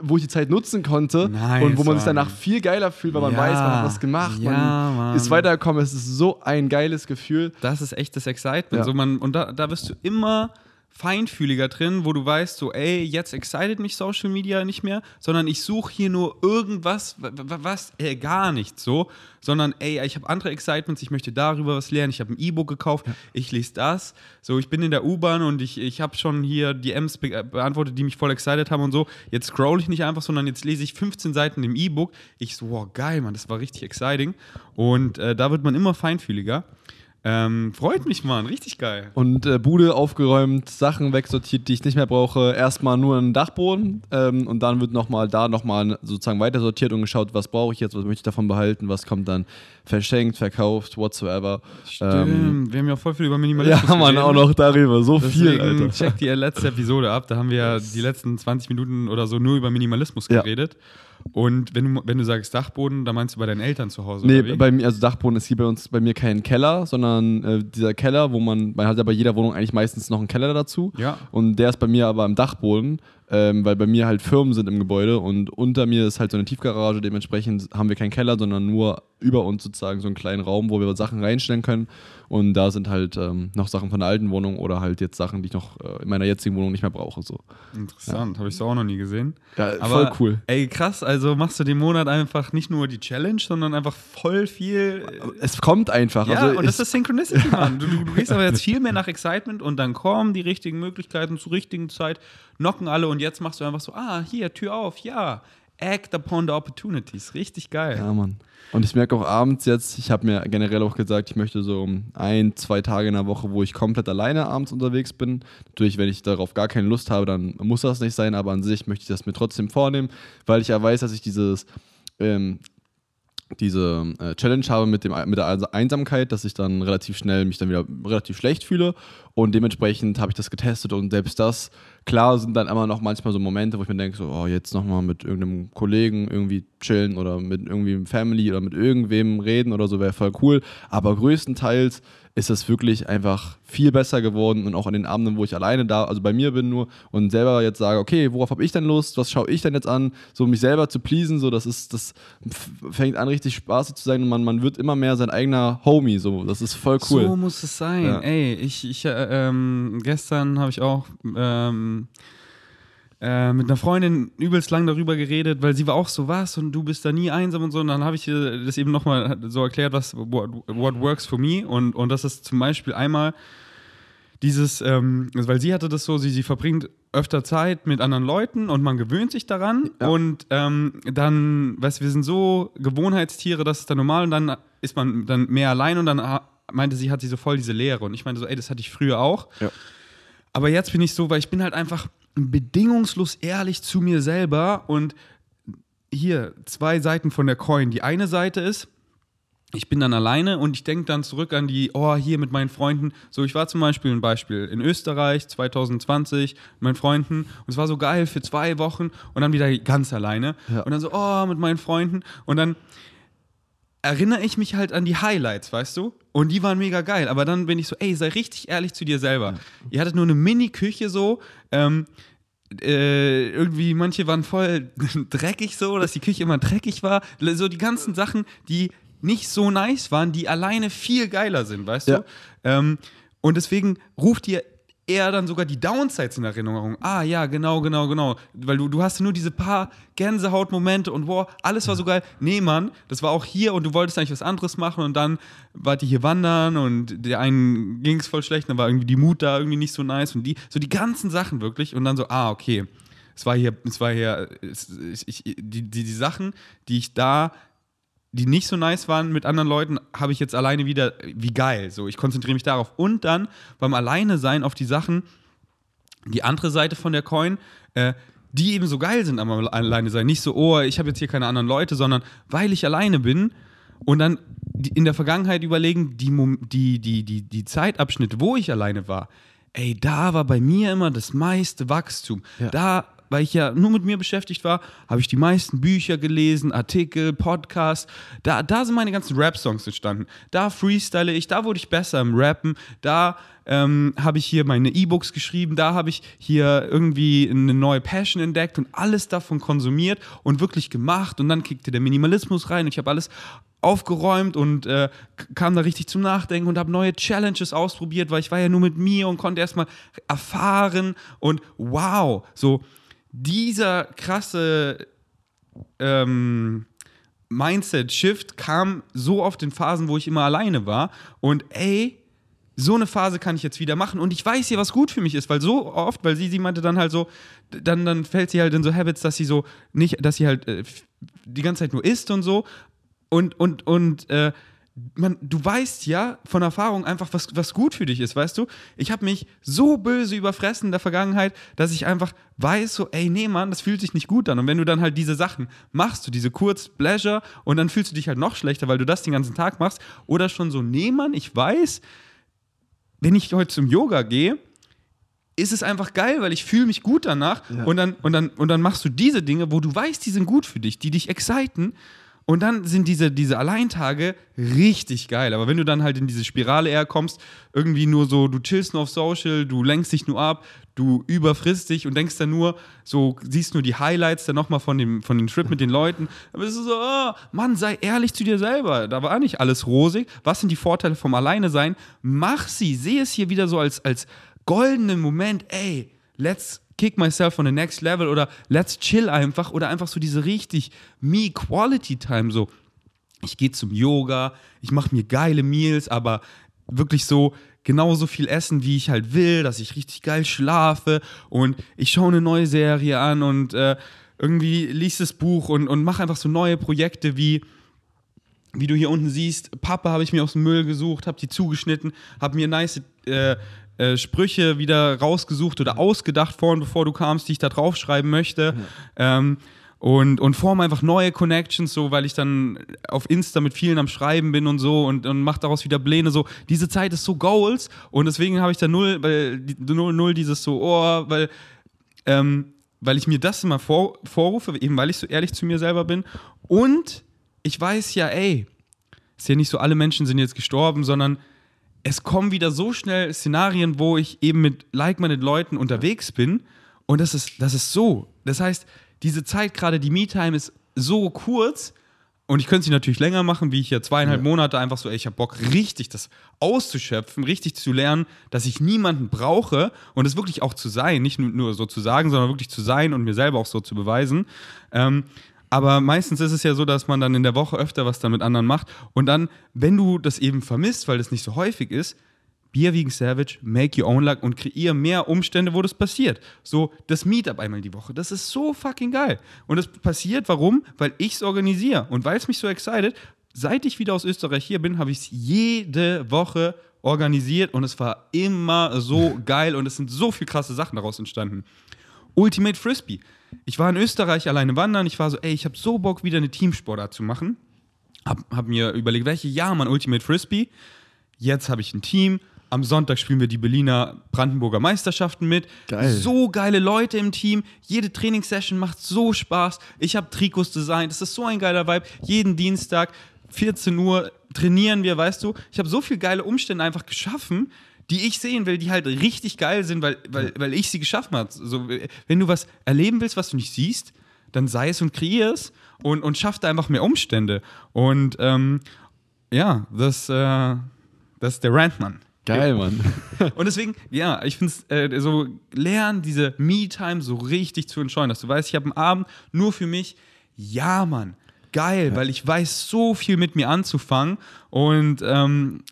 wo ich die Zeit nutzen konnte Nice, und wo man sich danach viel geiler fühlt, weil man Ja. weiß, man hat was gemacht, Ja, man Mann. ist weitergekommen. Es ist so ein geiles Gefühl. Das ist echt das Excitement. Ja. So man, und da, da bist du immer feinfühliger drin, wo du weißt, so, ey, jetzt excited mich Social Media nicht mehr, sondern ich suche hier nur irgendwas, wa- wa- was, äh, gar nichts so, sondern, ey, ich habe andere Excitements, ich möchte darüber was lernen, ich habe ein E-Book gekauft, ich lese das, so, ich bin in der U-Bahn und ich, ich habe schon hier DMs be beantwortet, die mich voll excited haben und so, jetzt scroll ich nicht einfach, sondern jetzt lese ich 15 Seiten im E-Book, ich so, wow, geil, Mann, das war richtig exciting. Und äh, da wird man immer feinfühliger. Ähm, freut mich, Mann, richtig geil. Und äh, Bude aufgeräumt, Sachen wegsortiert, die ich nicht mehr brauche. Erstmal nur einen Dachboden ähm, und dann wird nochmal da nochmal sozusagen weiter sortiert und geschaut, was brauche ich jetzt, was möchte ich davon behalten, was kommt dann verschenkt, verkauft, whatsoever. Ähm, wir haben ja voll viel über Minimalismus ja, man, geredet. auch noch darüber. So viel, Deswegen Alter. check die letzte Episode ab. Da haben wir ja die letzten 20 Minuten oder so nur über Minimalismus Ja. Und wenn du, wenn du sagst Dachboden, dann meinst du bei deinen Eltern zu Hause, Nee, bei mir, also Dachboden ist hier bei uns, bei mir kein Keller, sondern äh, dieser Keller, wo man, man hat ja bei jeder Wohnung eigentlich meistens noch einen Keller dazu. Ja. Und der ist bei mir aber am Dachboden, ähm, weil bei mir halt Firmen sind im Gebäude und unter mir ist halt so eine Tiefgarage, dementsprechend haben wir keinen Keller, sondern nur über uns sozusagen so einen kleinen Raum, wo wir Sachen reinstellen können. Und da sind halt ähm, noch Sachen von der alten Wohnung oder halt jetzt Sachen, die ich noch äh, in meiner jetzigen Wohnung nicht mehr brauche. So. Interessant, habe ich so auch noch nie gesehen. Ja, Aber, voll cool. Ey, krass, also machst du den Monat einfach nicht nur die Challenge, sondern einfach voll viel. äh, Es kommt einfach. Ja, also und das ist Synchronicity, Mann. Du, du, du gehst aber jetzt viel mehr nach Excitement und dann kommen die richtigen Möglichkeiten zur richtigen Zeit, knocken alle und jetzt machst du einfach so, ah, hier, Tür auf, ja. Act upon the opportunities. Richtig geil. Ja, Mann. Und ich merke auch abends jetzt, ich habe mir generell auch gesagt, ich möchte so ein, zwei Tage in der Woche, wo ich komplett alleine abends unterwegs bin. Natürlich, wenn ich darauf gar keine Lust habe, dann muss das nicht sein, aber an sich möchte ich das mir trotzdem vornehmen, weil ich ja weiß, dass ich dieses, ähm, diese äh, Challenge habe mit, dem, mit der Einsamkeit, dass ich dann relativ schnell mich dann wieder relativ schlecht fühle. Und dementsprechend habe ich das getestet und selbst das, klar sind dann immer noch manchmal so Momente, wo ich mir denke, so, oh, jetzt nochmal mit irgendeinem Kollegen irgendwie chillen oder mit irgendwie Family oder mit irgendwem reden oder so wäre voll cool, aber größtenteils ist es wirklich einfach viel besser geworden und auch an den Abenden, wo ich alleine da, also bei mir bin nur und selber jetzt sage, okay, worauf habe ich denn Lust, was schaue ich denn jetzt an, so mich selber zu pleasen, so das ist, das fängt an richtig spaßig zu sein und man, man wird immer mehr sein eigener Homie, so das ist voll cool. So muss es sein. Ja. Ey, ich, ich äh, ähm, gestern habe ich auch ähm, äh, mit einer Freundin übelst lang darüber geredet, weil sie war auch so, was und du bist da nie einsam und so. Und dann habe ich ihr das eben nochmal so erklärt, was what, what works for me. Und, und das ist zum Beispiel einmal dieses, ähm, also weil sie hatte das so, sie, sie verbringt öfter Zeit mit anderen Leuten und man gewöhnt sich daran Ja. und ähm, dann, weißt du, wir sind so Gewohnheitstiere, das ist dann normal und dann ist man dann mehr allein und dann meinte sie, hat sie so voll diese Leere und ich meinte so, ey, das hatte ich früher auch. Ja. Aber jetzt bin ich so, weil ich bin halt einfach bedingungslos ehrlich zu mir selber und hier zwei Seiten von der Coin. Die eine Seite ist, ich bin dann alleine und ich denke dann zurück an die, oh, hier mit meinen Freunden. So, ich war zum Beispiel ein Beispiel in Österreich 2020 mit meinen Freunden und es war so geil für zwei Wochen und dann wieder ganz alleine. Ja. Und dann so, oh, mit meinen Freunden. Und dann erinnere ich mich halt an die Highlights, weißt du? Und die waren mega geil. Aber dann bin ich so, ey, sei richtig ehrlich zu dir selber. Ihr hattet nur eine Mini-Küche so, ähm, äh, irgendwie, manche waren voll dreckig so, dass die Küche immer dreckig war. So die ganzen Sachen, die nicht so nice waren, die alleine viel geiler sind, weißt Ja. du? Ähm, und deswegen ruft dir eher dann sogar die Downsides in Erinnerung. Ah, ja, genau, genau, genau. Weil du, du hast nur diese paar Gänsehautmomente und wow, alles war so geil. Nee, Mann, das war auch hier und du wolltest eigentlich was anderes machen und dann wart ihr hier wandern und der einen ging es voll schlecht, dann war irgendwie die Mut da irgendwie nicht so nice und die, so die ganzen Sachen wirklich und dann so, ah, okay. Es war hier, es war hier, es, ich, die, die, die Sachen, die ich da die nicht so nice waren mit anderen Leuten, habe ich jetzt alleine wieder, wie geil. So, ich konzentriere mich darauf. Und dann beim Alleine sein auf die Sachen, die andere Seite von der Coin, äh, die eben so geil sind am Alleine sein. Nicht so, oh, ich habe jetzt hier keine anderen Leute, sondern weil ich alleine bin und dann in der Vergangenheit überlegen, die, die, die, die, die Zeitabschnitte, wo ich alleine war, ey, da war bei mir immer das meiste Wachstum. Ja. Da, weil ich ja nur mit mir beschäftigt war, habe ich die meisten Bücher gelesen, Artikel, Podcasts. Da, da sind meine ganzen Rap-Songs entstanden. Da freestyle ich, da wurde ich besser im Rappen, da ähm, habe ich hier meine E-Books geschrieben, da habe ich hier irgendwie eine neue Passion entdeckt und alles davon konsumiert und wirklich gemacht. Und dann kickte der Minimalismus rein und ich habe alles aufgeräumt und äh, kam da richtig zum Nachdenken und habe neue Challenges ausprobiert, weil ich war ja nur mit mir und konnte erstmal erfahren und wow, so dieser krasse ähm, Mindset-Shift kam so oft in Phasen, wo ich immer alleine war. Und ey, so eine Phase kann ich jetzt wieder machen. Und ich weiß ja, was gut für mich ist, weil so oft, weil sie, sie meinte dann halt so, dann, dann fällt sie halt in so Habits, dass sie so nicht, dass sie halt äh, die ganze Zeit nur isst und so. Und, und, und, äh, man, du weißt ja von Erfahrung einfach, was, was gut für dich ist, weißt du? Ich habe mich so böse überfressen in der Vergangenheit, dass ich einfach weiß, so, ey, nee, Mann, das fühlt sich nicht gut an. Und wenn du dann halt diese Sachen machst, du diese kurz Pleasure und dann fühlst du dich halt noch schlechter, weil du das den ganzen Tag machst. Oder schon so, nee, Mann, ich weiß, wenn ich heute zum Yoga gehe, ist es einfach geil, weil ich fühle mich gut danach Ja. und, dann, und, dann, und dann machst du diese Dinge, wo du weißt, die sind gut für dich, die dich exciten und dann sind diese, diese Alleintage richtig geil. Aber wenn du dann halt in diese Spirale eher kommst, irgendwie nur so, du chillst nur auf Social, du lenkst dich nur ab, du überfrisst dich und denkst dann nur, so siehst nur die Highlights dann nochmal von dem, von dem Trip mit den Leuten. Aber es ist so, oh, Mann, sei ehrlich zu dir selber. Da war nicht alles rosig. Was sind die Vorteile vom Alleine sein? Mach sie. Sehe es hier wieder so als, als goldenen Moment. Ey, let's kick myself on the next level oder let's chill einfach oder einfach so diese richtig me Quality Time so. Ich gehe zum Yoga, ich mache mir geile Meals, aber wirklich so genauso viel essen, wie ich halt will, dass ich richtig geil schlafe und ich schaue eine neue Serie an und äh, irgendwie liest das Buch und, und mache einfach so neue Projekte wie wie du hier unten siehst, Pappe habe ich mir aus dem Müll gesucht, habe die zugeschnitten, habe mir nice äh, äh, Sprüche wieder rausgesucht oder ausgedacht vorhin, bevor du kamst, die ich da draufschreiben möchte. Ähm, und, und form einfach neue Connections, so, weil ich dann auf Insta mit vielen am Schreiben bin und so und, und mach daraus wieder Pläne. So, diese Zeit ist so Goals und deswegen habe ich da null, weil null, null dieses so, oh, weil ähm, weil ich mir das immer vor, vorrufe, eben weil ich so ehrlich zu mir selber bin. Und ich weiß ja, ey, ist ja nicht so, alle Menschen sind jetzt gestorben, sondern es kommen wieder so schnell Szenarien, wo ich eben mit like-minded Leuten unterwegs bin. Und das ist, das ist so. Das heißt, diese Zeit, gerade die Me-Time, ist so kurz. Und ich könnte sie natürlich länger machen, wie ich ja zweieinhalb Monate einfach so, ey, ich habe Bock, richtig das auszuschöpfen, richtig zu lernen, dass ich niemanden brauche und es wirklich auch zu sein, nicht nur, nur so zu sagen, sondern wirklich zu sein und mir selber auch so zu beweisen. Ähm, aber meistens ist es ja so, dass man dann in der Woche öfter was dann mit anderen macht und dann, wenn du das eben vermisst, weil das nicht so häufig ist, Be a Vegan Savage, make your own luck und kreier mehr Umstände, wo das passiert. So das Meetup einmal die Woche. Das ist so fucking geil. Und das passiert, warum? Weil ich es organisiere. Und weil es mich so excited, seit ich wieder aus Österreich hier bin, habe ich es jede Woche organisiert und es war immer so geil und es sind so viele krasse Sachen daraus entstanden. Ultimate Frisbee. Ich war in Österreich alleine wandern. Ich war so, ey, ich habe so Bock, wieder eine Teamsportart zu machen. Hab, hab mir überlegt, welche ja, man Ultimate Frisbee. Jetzt habe ich ein Team. Am Sonntag spielen wir die Berliner Brandenburger Meisterschaften mit. Geil. So geile Leute im Team. Jede Trainingssession macht so Spaß. Ich habe Trikots designt. Das ist so ein geiler Vibe. Jeden Dienstag, 14 Uhr, trainieren wir, weißt du. Ich habe so viele geile Umstände einfach geschaffen, die ich sehen will, die halt richtig geil sind, weil, weil, weil ich sie geschaffen habe. So, wenn du was erleben willst, was du nicht siehst, dann sei es und kreier es und, und schaff da einfach mehr Umstände. Und ähm, ja, das, äh, das ist der Rantmann. Geil, Mann. Und deswegen, ja, ich finde es äh, so, lernen, diese Me-Time so richtig zu entscheiden, dass du weißt, ich habe einen Abend nur für mich. Ja, Mann, geil, weil ich weiß so viel mit mir anzufangen und, ähm,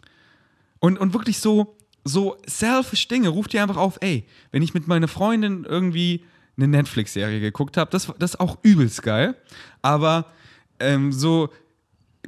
und, und wirklich so, so selfish Dinge. Ruf dir einfach auf, ey, wenn ich mit meiner Freundin irgendwie eine Netflix-Serie geguckt habe, das, das ist auch übelst geil, aber ähm, so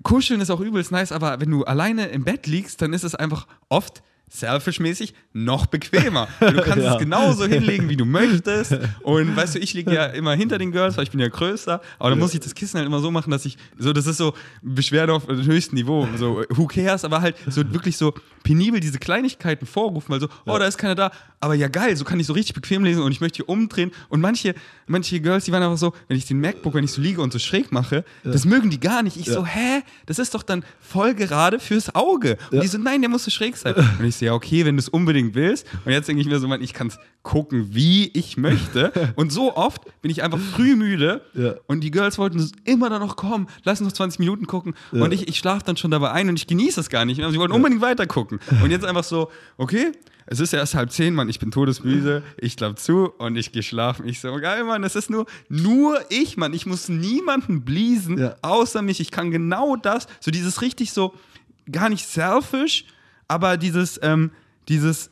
kuscheln ist auch übelst nice, aber wenn du alleine im Bett liegst, dann ist es einfach oft selfish-mäßig noch bequemer. Du kannst Ja. es genauso hinlegen, wie du möchtest. Und weißt du, ich liege ja immer hinter den Girls, weil ich bin ja größer. Aber dann muss ich das Kissen halt immer so machen, dass ich so, das ist so Beschwerde auf dem höchsten Niveau. So, who cares? Aber halt so wirklich so penibel diese Kleinigkeiten vorrufen, weil so, oh, da ist keiner da. Aber ja geil, so kann ich so richtig bequem lesen und ich möchte hier umdrehen. Und manche, manche Girls, die waren einfach so, wenn ich den MacBook, wenn ich so liege und so schräg mache, das mögen die gar nicht. Ich so, hä? Das ist doch dann voll gerade fürs Auge. Und die so, nein, der muss so schräg sein. Und ich so, ja, okay, wenn du es unbedingt willst. Und jetzt denke ich mir so, Mann, ich kann es gucken, wie ich möchte. Und so oft bin ich einfach früh müde Ja. und die Girls wollten immer da noch kommen, lass uns noch 20 Minuten gucken. Und ich, ich schlafe dann schon dabei ein und ich genieße es gar nicht mehr. Sie wollten unbedingt weiter gucken. Und jetzt einfach so, okay, es ist erst halb zehn, Mann, ich bin todesmüde, ich glaube zu und ich gehe schlafen. Ich so, geil, Mann, es ist nur, nur ich, Mann. Ich muss niemanden bliesen, Ja. außer mich. Ich kann genau das, so dieses richtig so, gar nicht selfish, aber dieses, ähm, dieses,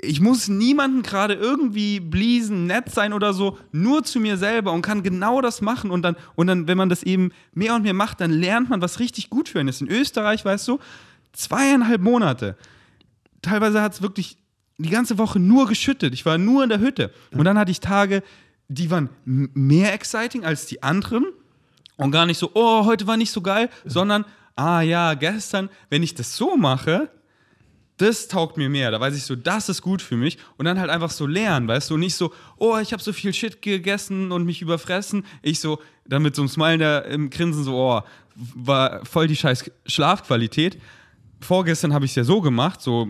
ich muss niemanden gerade irgendwie bliesen, nett sein oder so, nur zu mir selber und kann genau das machen und dann, und dann, wenn man das eben mehr und mehr macht, dann lernt man, was richtig gut für einen ist. In Österreich, weißt du, zweieinhalb Monate. Teilweise hat es wirklich die ganze Woche nur geschüttet. Ich war nur in der Hütte. Und dann hatte ich Tage, die waren mehr exciting als die anderen. Und gar nicht so, oh, heute war nicht so geil, sondern, ah ja, gestern, wenn ich das so mache, das taugt mir mehr. Da weiß ich so, das ist gut für mich. Und dann halt einfach so lernen, weißt du? Nicht so, oh, ich habe so viel Shit gegessen und mich überfressen. Ich so, dann mit so einem Smile da im Grinsen so, oh, war voll die scheiß Schlafqualität. Vorgestern habe ich es ja so gemacht, so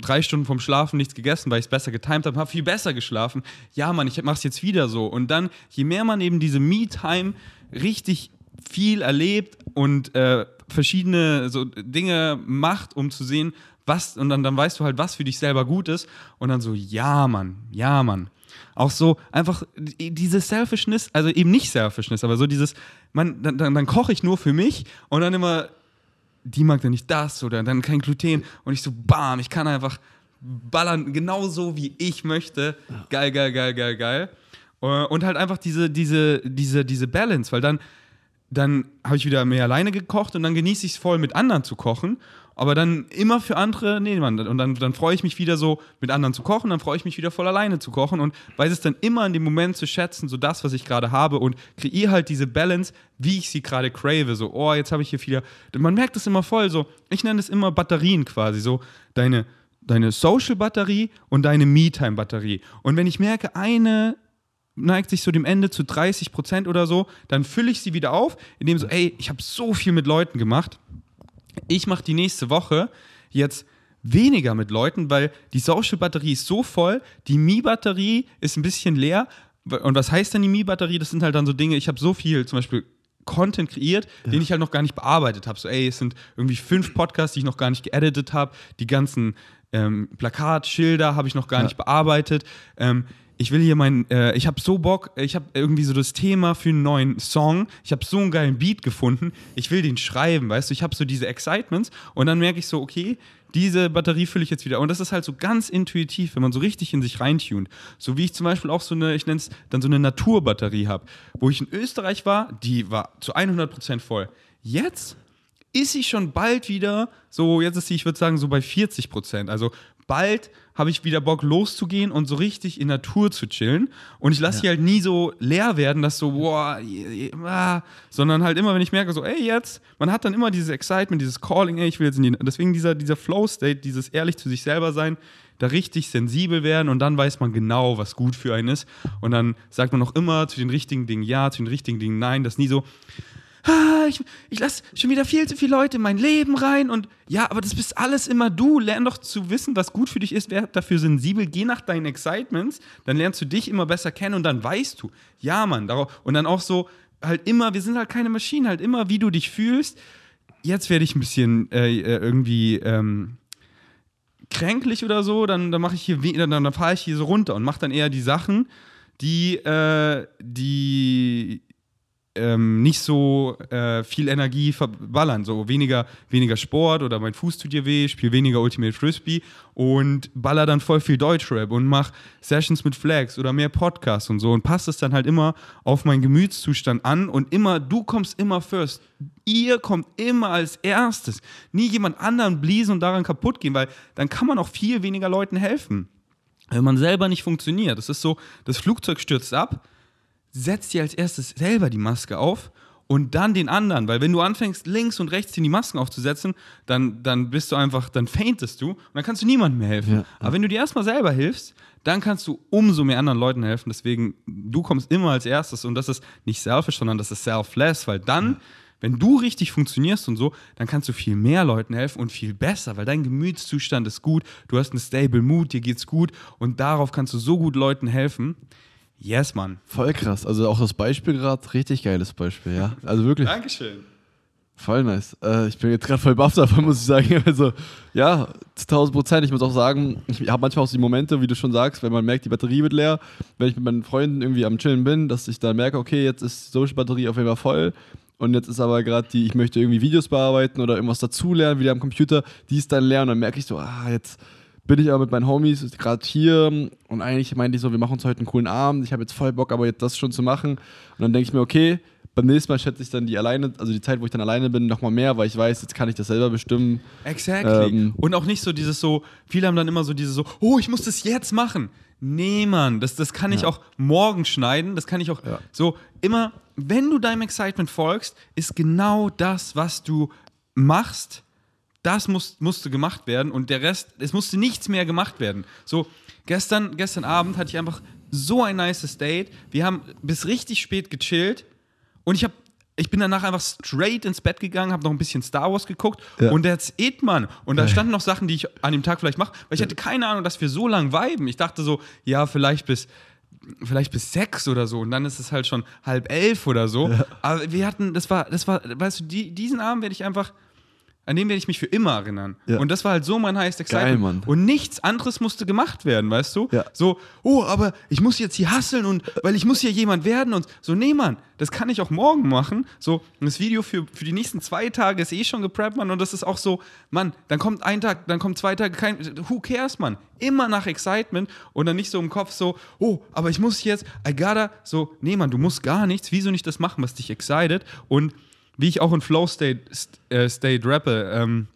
drei Stunden vom Schlafen nichts gegessen, weil ich es besser getimt habe, habe viel besser geschlafen. Ja, Mann, ich mache es jetzt wieder so. Und dann, je mehr man eben diese Me-Time richtig viel erlebt und äh, verschiedene so Dinge macht, um zu sehen, was, und dann, dann weißt du halt, was für dich selber gut ist. Und dann so, ja, Mann, ja, Mann. Auch so einfach diese Selfishness, also eben nicht Selfishness, aber so dieses, man, dann, dann, dann koche ich nur für mich und dann immer, die mag dann nicht das oder dann kein Gluten und ich so, bam, ich kann einfach ballern, genauso wie ich möchte. Geil, geil, geil, geil, geil. Äh, Und halt einfach diese, diese, diese, diese Balance, weil dann, dann habe ich wieder mehr alleine gekocht und dann genieße ich es voll mit anderen zu kochen. Aber dann immer für andere, nee, Mann, und dann, dann freue ich mich wieder so, mit anderen zu kochen, dann freue ich mich wieder voll alleine zu kochen und weiß es dann immer in dem Moment zu schätzen, so das, was ich gerade habe und kreiere halt diese Balance, wie ich sie gerade crave. So, oh, jetzt habe ich hier wieder, man merkt es immer voll, so, ich nenne es immer Batterien quasi, so, deine, deine Social-Batterie und deine Me-Time-Batterie. Und wenn ich merke, eine neigt sich so dem Ende zu 30 Prozent oder so, dann fülle ich sie wieder auf, indem so, ey, ich habe so viel mit Leuten gemacht. Ich mache die nächste Woche jetzt weniger mit Leuten, weil die Social-Batterie ist so voll, die Mi-Batterie ist ein bisschen leer. Und was heißt denn die Mi-Batterie? Das sind halt dann so Dinge, ich habe so viel, zum Beispiel Content kreiert, den ich halt noch gar nicht bearbeitet habe. So, ey, es sind irgendwie fünf Podcasts, die ich noch gar nicht geeditet habe. Die ganzen ähm, Plakatschilder habe ich noch gar Ja. nicht bearbeitet. Ähm, ich will hier mein, äh, ich habe so Bock, ich habe irgendwie so das Thema für einen neuen Song. Ich habe so einen geilen Beat gefunden. Ich will den schreiben, weißt du. Ich habe so diese Excitements und dann merke ich so, okay, diese Batterie fülle ich jetzt wieder. Und das ist halt so ganz intuitiv, wenn man so richtig in sich reintunt. So wie ich zum Beispiel auch so eine, ich nenne es dann so eine Naturbatterie habe. Wo ich in Österreich war, die war zu 100% voll. Jetzt ist sie schon bald wieder so, jetzt ist sie, ich würde sagen, so bei 40 Prozent. Also bald habe ich wieder Bock loszugehen und so richtig in Natur zu chillen. Und ich lasse die halt nie so leer werden, dass so, boah, ah, sondern halt immer, wenn ich merke, so, ey, jetzt, man hat dann immer dieses Excitement, dieses Calling, ey, ich will jetzt in die, deswegen dieser, dieser Flow-State, dieses ehrlich zu sich selber sein, da richtig sensibel werden und dann weiß man genau, was gut für einen ist. Und dann sagt man auch immer zu den richtigen Dingen ja, zu den richtigen Dingen nein. Das nie so, ah, ich, ich lasse schon wieder viel zu viele Leute in mein Leben rein und ja, aber das bist alles immer du. Lern doch zu wissen, was gut für dich ist, wer dafür sensibel. Geh nach deinen Excitements, dann lernst du dich immer besser kennen und dann weißt du, ja, Mann, darauf, und dann auch so, halt immer, wir sind halt keine Maschinen, halt immer, wie du dich fühlst. Jetzt werde ich ein bisschen äh, äh irgendwie ähm, kränklich oder so, dann, dann mache ich hier, dann, dann fahre ich hier so runter und mache dann eher die Sachen, die, äh, die ähm, nicht so äh, viel Energie verballern. So weniger, weniger Sport oder mein Fuß tut dir weh, spiele weniger Ultimate Frisbee und baller dann voll viel Deutschrap und mach Sessions mit Flags oder mehr Podcasts und so und passt es dann halt immer auf meinen Gemütszustand an und immer, du kommst immer first. Ihr kommt immer als erstes. Nie jemand anderen bliesen und daran kaputt gehen, weil dann kann man auch viel weniger Leuten helfen. Wenn man selber nicht funktioniert. Das ist so, das Flugzeug stürzt ab setz dir als erstes selber die Maske auf und dann den anderen, weil wenn du anfängst, links und rechts in die Masken aufzusetzen, dann, dann bist du einfach, dann faintest du und dann kannst du niemandem mehr helfen. Ja, Aber wenn du dir erstmal selber hilfst, dann kannst du umso mehr anderen Leuten helfen. Deswegen, du kommst immer als erstes und das ist nicht selfish, sondern das ist selfless, weil dann, ja. wenn du richtig funktionierst und so, dann kannst du viel mehr Leuten helfen und viel besser, weil dein Gemütszustand ist gut, du hast einen stable Mood, dir geht's gut und darauf kannst du so gut Leuten helfen. Yes, Mann. Voll krass. Also auch das Beispiel gerade, richtig geiles Beispiel, ja. Also wirklich. Dankeschön. Voll nice. Äh, ich bin jetzt gerade voll baff davon, muss ich sagen. Also, ja, zu 1000 Prozent. Ich muss auch sagen, ich habe manchmal auch die Momente, wie du schon sagst, wenn man merkt, die Batterie wird leer. Wenn ich mit meinen Freunden irgendwie am Chillen bin, dass ich dann merke, okay, jetzt ist die Social-Batterie auf jeden Fall voll. Und jetzt ist aber gerade die, ich möchte irgendwie Videos bearbeiten oder irgendwas dazulernen, wieder am Computer, die ist dann leer. Und dann merke ich so, ah, jetzt bin ich aber mit meinen Homies gerade hier und eigentlich meinte ich so, wir machen uns heute einen coolen Abend. Ich habe jetzt voll Bock, aber jetzt das schon zu machen. Und dann denke ich mir, okay, beim nächsten Mal schätze ich dann die alleine, also die Zeit, wo ich dann alleine bin, nochmal mehr, weil ich weiß, jetzt kann ich das selber bestimmen. Exactly. Ähm, und auch nicht so dieses so, viele haben dann immer so dieses so, oh, ich muss das jetzt machen. Nee, Mann, das, das kann ich ja. auch morgen schneiden, das kann ich auch ja. so immer, wenn du deinem Excitement folgst, ist genau das, was du machst, das muss, musste gemacht werden und der Rest, es musste nichts mehr gemacht werden. So, gestern, gestern Abend hatte ich einfach so ein nice Date. Wir haben bis richtig spät gechillt und ich habe ich bin danach einfach straight ins Bett gegangen, habe noch ein bisschen Star Wars geguckt ja. und that's it, Mann. Und da standen noch Sachen, die ich an dem Tag vielleicht mache, weil ich hatte keine Ahnung, dass wir so lang viben. Ich dachte so, ja, vielleicht bis vielleicht bis sechs oder so und dann ist es halt schon halb elf oder so. Ja. Aber wir hatten, das war, das war, weißt du, die, diesen Abend werde ich einfach an den werde ich mich für immer erinnern. Ja. Und das war halt so mein heißes Excitement. Geil, Mann. Und nichts anderes musste gemacht werden, weißt du? Ja. So, oh, aber ich muss jetzt hier hasseln und weil ich muss hier jemand werden und so, nee, Mann, das kann ich auch morgen machen. So, das Video für, für die nächsten zwei Tage ist eh schon gepreppt, Mann. Und das ist auch so, Mann, dann kommt ein Tag, dann kommt zwei Tage, kein, who cares, Mann? Immer nach Excitement und dann nicht so im Kopf so, oh, aber ich muss jetzt, I gotta, so, nee, Mann, du musst gar nichts, wieso nicht das machen, was dich excited? Und wie ich auch in Flow State, äh, State rappe, ähm,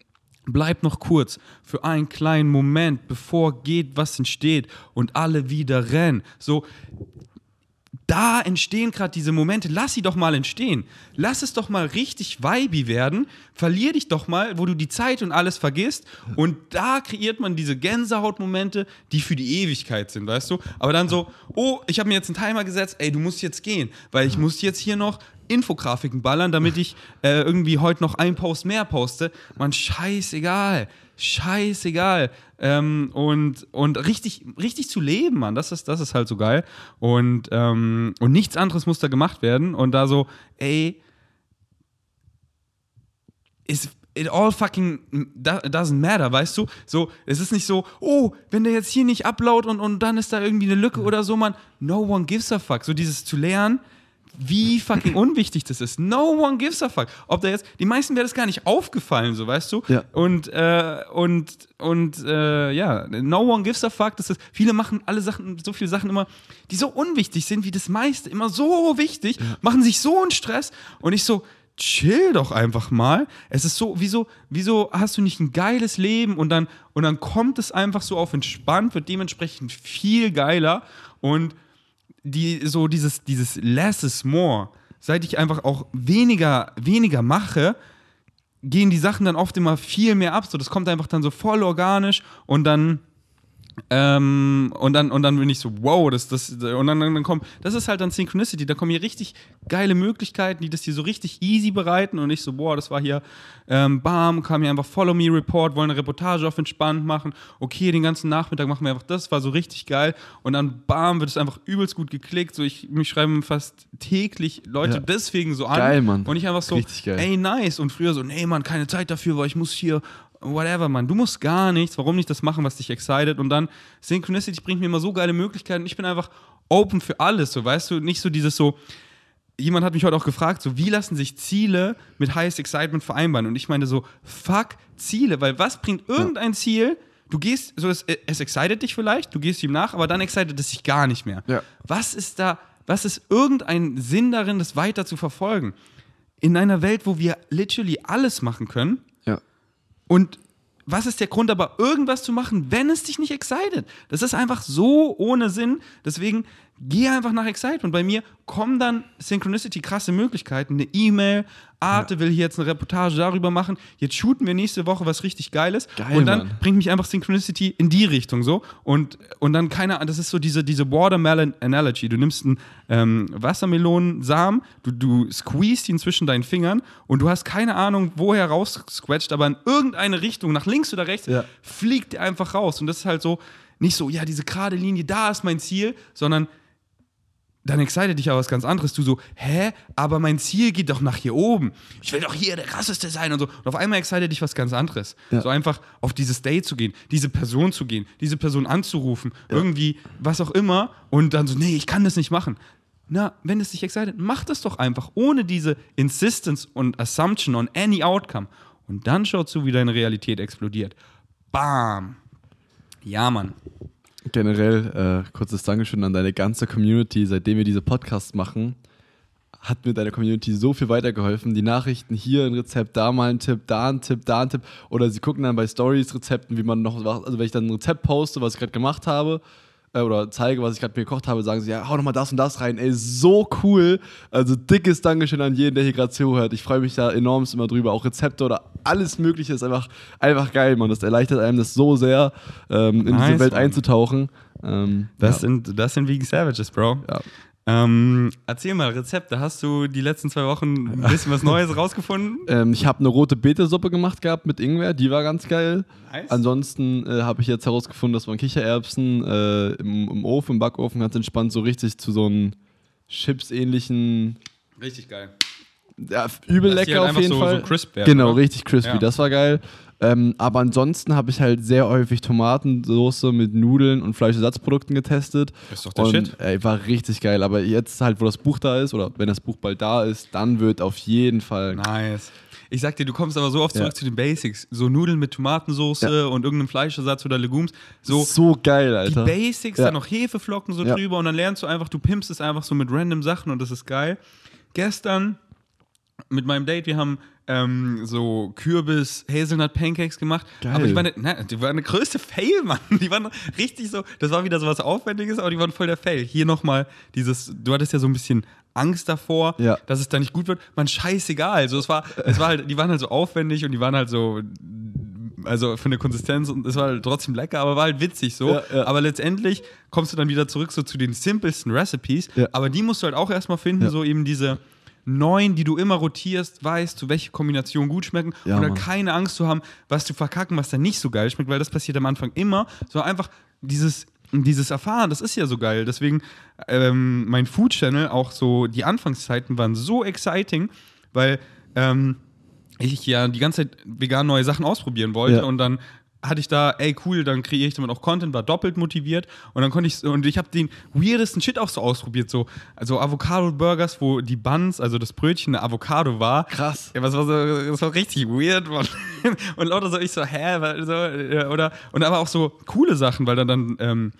bleib noch kurz für einen kleinen Moment, bevor geht, was entsteht und alle wieder rennen. So, da entstehen gerade diese Momente, lass sie doch mal entstehen. Lass es doch mal richtig vibey werden. Verlier dich doch mal, wo du die Zeit und alles vergisst. Und da kreiert man diese Gänsehautmomente, die für die Ewigkeit sind, weißt du? Aber dann so, oh, ich habe mir jetzt einen Timer gesetzt, ey, du musst jetzt gehen, weil ich muss jetzt hier noch Infografiken ballern, damit ich äh, irgendwie heute noch einen Post mehr poste. Man, scheißegal. Scheißegal. Ähm, und, und richtig, richtig zu leben, Mann, das ist, das ist halt so geil. Und, ähm, und nichts anderes muss da gemacht werden. Und da so, ey, ist it all fucking doesn't matter, weißt du? So, es ist nicht so, oh, wenn der jetzt hier nicht upload und, und dann ist da irgendwie eine Lücke oder so, man, no one gives a fuck. So dieses zu lernen, wie fucking unwichtig das ist. No one gives a fuck. Ob da jetzt, die meisten wäre das gar nicht aufgefallen, so weißt du? Ja. Und, äh, und, und äh, ja, no one gives a fuck. Das ist, viele machen alle Sachen, so viele Sachen immer, die so unwichtig sind wie das meiste, immer so wichtig, ja. machen sich so einen Stress. Und ich so, chill doch einfach mal. Es ist so, wieso, wieso hast du nicht ein geiles Leben und dann, und dann kommt es einfach so auf entspannt, wird dementsprechend viel geiler und die, so dieses, dieses less is more, seit ich einfach auch weniger, weniger mache, gehen die Sachen dann oft immer viel mehr ab. So, das kommt einfach dann so voll organisch und dann ähm, und, dann, und dann bin ich so, wow, das, das, und dann, dann kommt, das ist halt dann Synchronicity, da kommen hier richtig geile Möglichkeiten, die das hier so richtig easy bereiten. Und ich so, boah, das war hier, ähm, bam, kam hier einfach Follow Me Report, wollen eine Reportage auf entspannt machen, okay, den ganzen Nachmittag machen wir einfach das, war so richtig geil. Und dann, bam, wird es einfach übelst gut geklickt, so ich, mich schreiben fast täglich Leute Ja. deswegen so an. Geil, Mann. und ich einfach so, ey, nice. Und früher so, nee, Mann, keine Zeit dafür, weil ich muss hier whatever, Mann. Du musst gar nichts. Warum nicht das machen, was dich excited? Und dann Synchronicity bringt mir immer so geile Möglichkeiten. Ich bin einfach open für alles. So, weißt du, nicht so dieses so. Jemand hat mich heute auch gefragt, so wie lassen sich Ziele mit Highest Excitement vereinbaren? Und ich meine so, fuck Ziele, weil was bringt irgendein Ziel? Du gehst, so es, es excited dich vielleicht, du gehst ihm nach, aber dann excited es sich gar nicht mehr. Ja. Was ist da, was ist irgendein Sinn darin, das weiter zu verfolgen? In einer Welt, wo wir literally alles machen können, Ja. Und was ist der Grund aber, irgendwas zu machen, wenn es dich nicht excited? Das ist einfach so ohne Sinn. Deswegen geh einfach nach Excitement. Bei mir kommen dann Synchronicity krasse Möglichkeiten. Eine E-Mail, Arte will hier jetzt eine Reportage darüber machen. Jetzt shooten wir nächste Woche was richtig Geiles. Geil, und dann Mann. bringt mich einfach Synchronicity in die Richtung so. Und, und dann keine Ahnung, das ist so diese, diese Watermelon Analogy. Du nimmst einen ähm, Wassermelonensamen, du, du squeezest ihn zwischen deinen Fingern und du hast keine Ahnung, woher raussquetscht, aber in irgendeine Richtung, nach links oder rechts, Ja. fliegt der einfach raus. Und das ist halt so, nicht so, ja, diese gerade Linie, da ist mein Ziel, sondern dann excited dich aber was ganz anderes. Du so, hä, aber mein Ziel geht doch nach hier oben. Ich will doch hier der krasseste sein und so. Und auf einmal excited dich was ganz anderes. Ja. So einfach auf dieses Date zu gehen, diese Person zu gehen, diese Person anzurufen, irgendwie was auch immer und dann so, nee, ich kann das nicht machen. Na, wenn es dich excited, mach das doch einfach, ohne diese Insistence und Assumption on any outcome. Und dann schau zu, wie deine Realität explodiert. Bam. Ja, Mann. Generell, äh, kurzes Dankeschön an deine ganze Community. Seitdem wir diese Podcasts machen, hat mir deine Community so viel weitergeholfen. Die Nachrichten hier ein Rezept, da mal ein Tipp, da ein Tipp, da ein Tipp. Oder sie gucken dann bei Stories Rezepten, wie man noch was, also wenn ich dann ein Rezept poste, was ich gerade gemacht habe, äh, oder zeige, was ich gerade mir gekocht habe, sagen sie, ja, hau noch mal das und das rein. Ey, so cool. Also dickes Dankeschön an jeden, der hier gerade zuhört. Ich freue mich da enormst immer drüber. Auch Rezepte oder alles Mögliche ist einfach, einfach geil, Mann. Das erleichtert einem das so sehr, ähm, in Nice, diese Welt Mann. einzutauchen. Ähm, Das, ja. sind, das sind Vegan Savages, Bro. Ja. Ähm, erzähl mal, Rezepte. Hast du die letzten zwei Wochen ein bisschen was Neues rausgefunden? Ähm, ich habe eine rote Betesuppe gemacht gehabt mit Ingwer, die war ganz geil. Nice. Ansonsten äh, habe ich jetzt herausgefunden, dass man Kichererbsen äh, im, im Ofen, im Backofen ganz entspannt so richtig zu so einem Chips-ähnlichen, Richtig geil. ja, übel lecker halt auf jeden so- Fall. so crisp werden, genau, oder? richtig crispy, Ja. das war geil. Ähm, aber ansonsten habe ich halt sehr häufig Tomatensoße mit Nudeln und Fleischersatzprodukten getestet. Ist doch der und, Shit. Ey, war richtig geil. Aber jetzt halt, wo das Buch da ist, oder wenn das Buch bald da ist, dann wird auf jeden Fall Nice. Ich sag dir, du kommst aber so oft zurück Ja. zu den Basics. So Nudeln mit Tomatensauce Ja. und irgendeinem Fleischersatz oder Legumes. So, so geil, die Alter. Basics, Ja. dann noch Hefeflocken so drüber und dann lernst du einfach, du pimpst es einfach so mit random Sachen und das ist geil. Gestern mit meinem Date, wir haben ähm, so Kürbis-Hazelnut-Pancakes gemacht. Geil. Aber die waren, ne, die waren der größte Fail, Mann. Die waren richtig so, das war wieder so was Aufwendiges, aber die waren voll der Fail. Hier nochmal dieses, du hattest ja so ein bisschen Angst davor, Ja. dass es da nicht gut wird. Man, scheißegal. Also es war, es war halt, die waren halt so aufwendig und die waren halt so, also für eine Konsistenz und es war halt trotzdem lecker, aber war halt witzig so. Ja, ja. Aber letztendlich kommst du dann wieder zurück so zu den simpelsten Recipes. Ja. Aber die musst du halt auch erstmal finden, so eben diese neun, die du immer rotierst, weißt, zu welche Kombinationen gut schmecken Ja, und dann Mann. keine Angst zu haben, was zu verkacken, was dann nicht so geil schmeckt, weil das passiert am Anfang immer. So einfach dieses dieses Erfahren, das ist ja so geil. Deswegen, ähm, mein Food Channel, auch so die Anfangszeiten waren so exciting, weil ähm, ich ja die ganze Zeit vegan neue Sachen ausprobieren wollte Ja. und dann hatte ich da, ey cool, dann kreiere ich damit auch Content, war doppelt motiviert und dann konnte ich und ich habe den weirdesten Shit auch so ausprobiert, so also Avocado Burgers, wo die Buns, also das Brötchen eine Avocado war. Krass. Ja, was war so, das war richtig weird, Mann. Und lauter so ich so, hä, so, oder und aber auch so coole Sachen, weil dann dann ähm,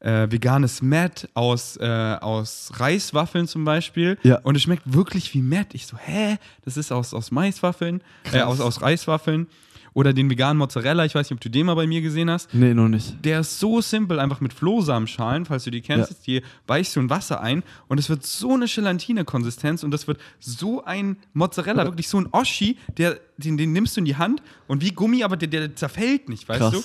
äh, veganes Matt aus, äh, aus Reiswaffeln zum Beispiel. Ja. Und es schmeckt wirklich wie Matt. Ich so, hä? Das ist aus, aus Maiswaffeln, äh, aus, aus Reiswaffeln. Oder den veganen Mozzarella, ich weiß nicht, ob du den mal bei mir gesehen hast. Nee, noch nicht. Der ist so simpel, einfach mit Flohsamenschalen, falls du die kennst, Ja. die weichst du in Wasser ein und es wird so eine Gelatine-Konsistenz und das wird so ein Mozzarella, wirklich so ein Oschi, der, den, den nimmst du in die Hand und wie Gummi, aber der, der zerfällt nicht, weißt Krass. du?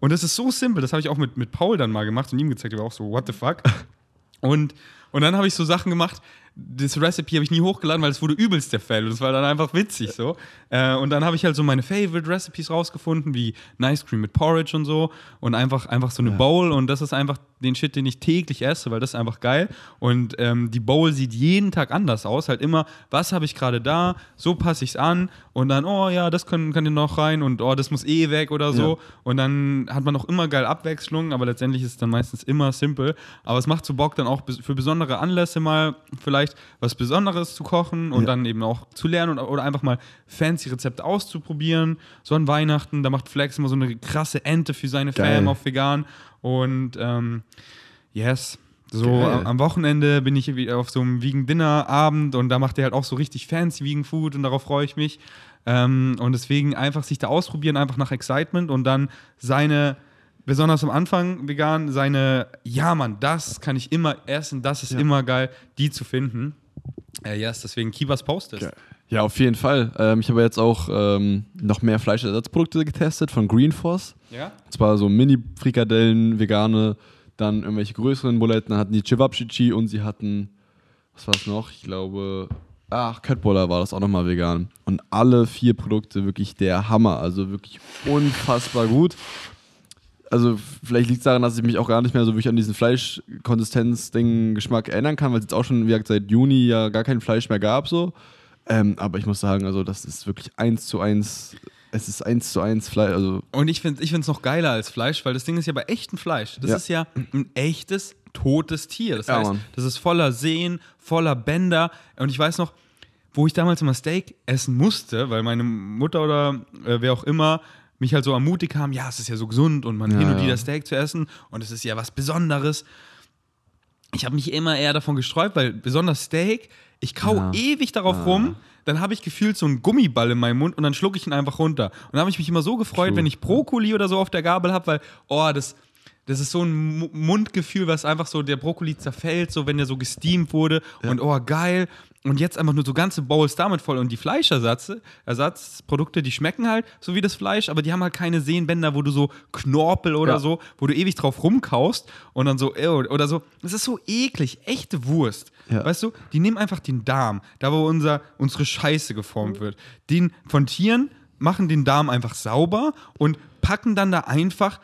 Und das ist so simpel, das habe ich auch mit, mit Paul dann mal gemacht und ihm gezeigt, der war auch so, what the fuck? Und, und dann habe ich so Sachen gemacht, das Recipe habe ich nie hochgeladen, weil es wurde übelst der Fail und das war dann einfach witzig so. Äh, und dann habe ich halt so meine Favorite Recipes rausgefunden, wie Nice Cream mit Porridge und so und einfach, einfach so eine Bowl und das ist einfach den Shit, den ich täglich esse, weil das ist einfach geil. Und ähm, die Bowl sieht jeden Tag anders aus, halt immer, was habe ich gerade da, so passe ich es an und dann, oh ja, das kann, kann hier noch rein und oh, das muss eh weg oder so. Ja. Und dann hat man auch immer geil Abwechslung, aber letztendlich ist es dann meistens immer simpel. Aber es macht so Bock, dann auch für besondere Anlässe mal vielleicht was Besonderes zu kochen und Ja. dann eben auch zu lernen oder, oder einfach mal fancy Rezepte auszuprobieren. So an Weihnachten, da macht Flex immer so eine krasse Ente für seine Geil. Fam auf vegan. Und ähm, yes. So Geil. am am Wochenende bin ich wieder auf so einem Vegan Dinner Abend und da macht er halt auch so richtig fancy Vegan Food und darauf freue ich mich. Ähm, und deswegen einfach sich da ausprobieren, einfach nach Excitement und dann seine, besonders am Anfang vegan, seine, ja Mann, das kann ich immer essen, das ist Ja. immer geil, die zu finden. Äh, yes, deswegen Kibas Post ist. Ja, auf jeden Fall. Ähm, ich habe jetzt auch ähm, noch mehr Fleischersatzprodukte getestet von Green Force. Ja? Und zwar so Mini-Frikadellen, vegane, dann irgendwelche größeren Buletten, dann hatten die Cevapcici und sie hatten, was war es noch? Ich glaube, ach, Köttboller war das auch nochmal vegan. Und alle vier Produkte wirklich der Hammer, also wirklich unfassbar gut. Also vielleicht liegt es daran, dass ich mich auch gar nicht mehr so wirklich an diesen Fleischkonsistenz-Ding-Geschmack erinnern kann, weil es jetzt auch schon, wie gesagt, seit Juni ja gar kein Fleisch mehr gab so. Ähm, aber ich muss sagen, also das ist wirklich eins zu eins, es ist eins zu eins Fleisch, also Und ich finde es noch geiler als Fleisch, weil das Ding ist ja bei echtem Fleisch. Das Ja. ist ja ein echtes, totes Tier. Das Ja, heißt, Mann. das ist voller Sehnen, voller Bänder. Und ich weiß noch, wo ich damals immer Steak essen musste, weil meine Mutter oder äh, wer auch immer mich halt so ermutigt haben, ja, es ist ja so gesund und man Ja, hin und ja. wieder Steak zu essen und es ist ja was Besonderes. Ich habe mich immer eher davon gesträubt, weil besonders Steak, ich kau Ja. ewig darauf rum, dann habe ich gefühlt so einen Gummiball in meinem Mund und dann schlucke ich ihn einfach runter. Und dann habe ich mich immer so gefreut, True. wenn ich Brokkoli oder so auf der Gabel habe, weil, oh, das, das ist so ein Mu- Mundgefühl, was einfach so, der Brokkoli zerfällt, so wenn der so gesteamt wurde und oh, geil. Und jetzt einfach nur so ganze Bowls damit voll. Und die Fleischersätze, Ersatzprodukte, die schmecken halt so wie das Fleisch, aber die haben halt keine Sehnenbänder, wo du so Knorpel oder Ja. so, wo du ewig drauf rumkaust und dann so, ew, oder so. Das ist so eklig, echte Wurst. Ja. Weißt du, die nehmen einfach den Darm, da wo unser, unsere Scheiße geformt wird. Den von Tieren machen den Darm einfach sauber und packen dann da einfach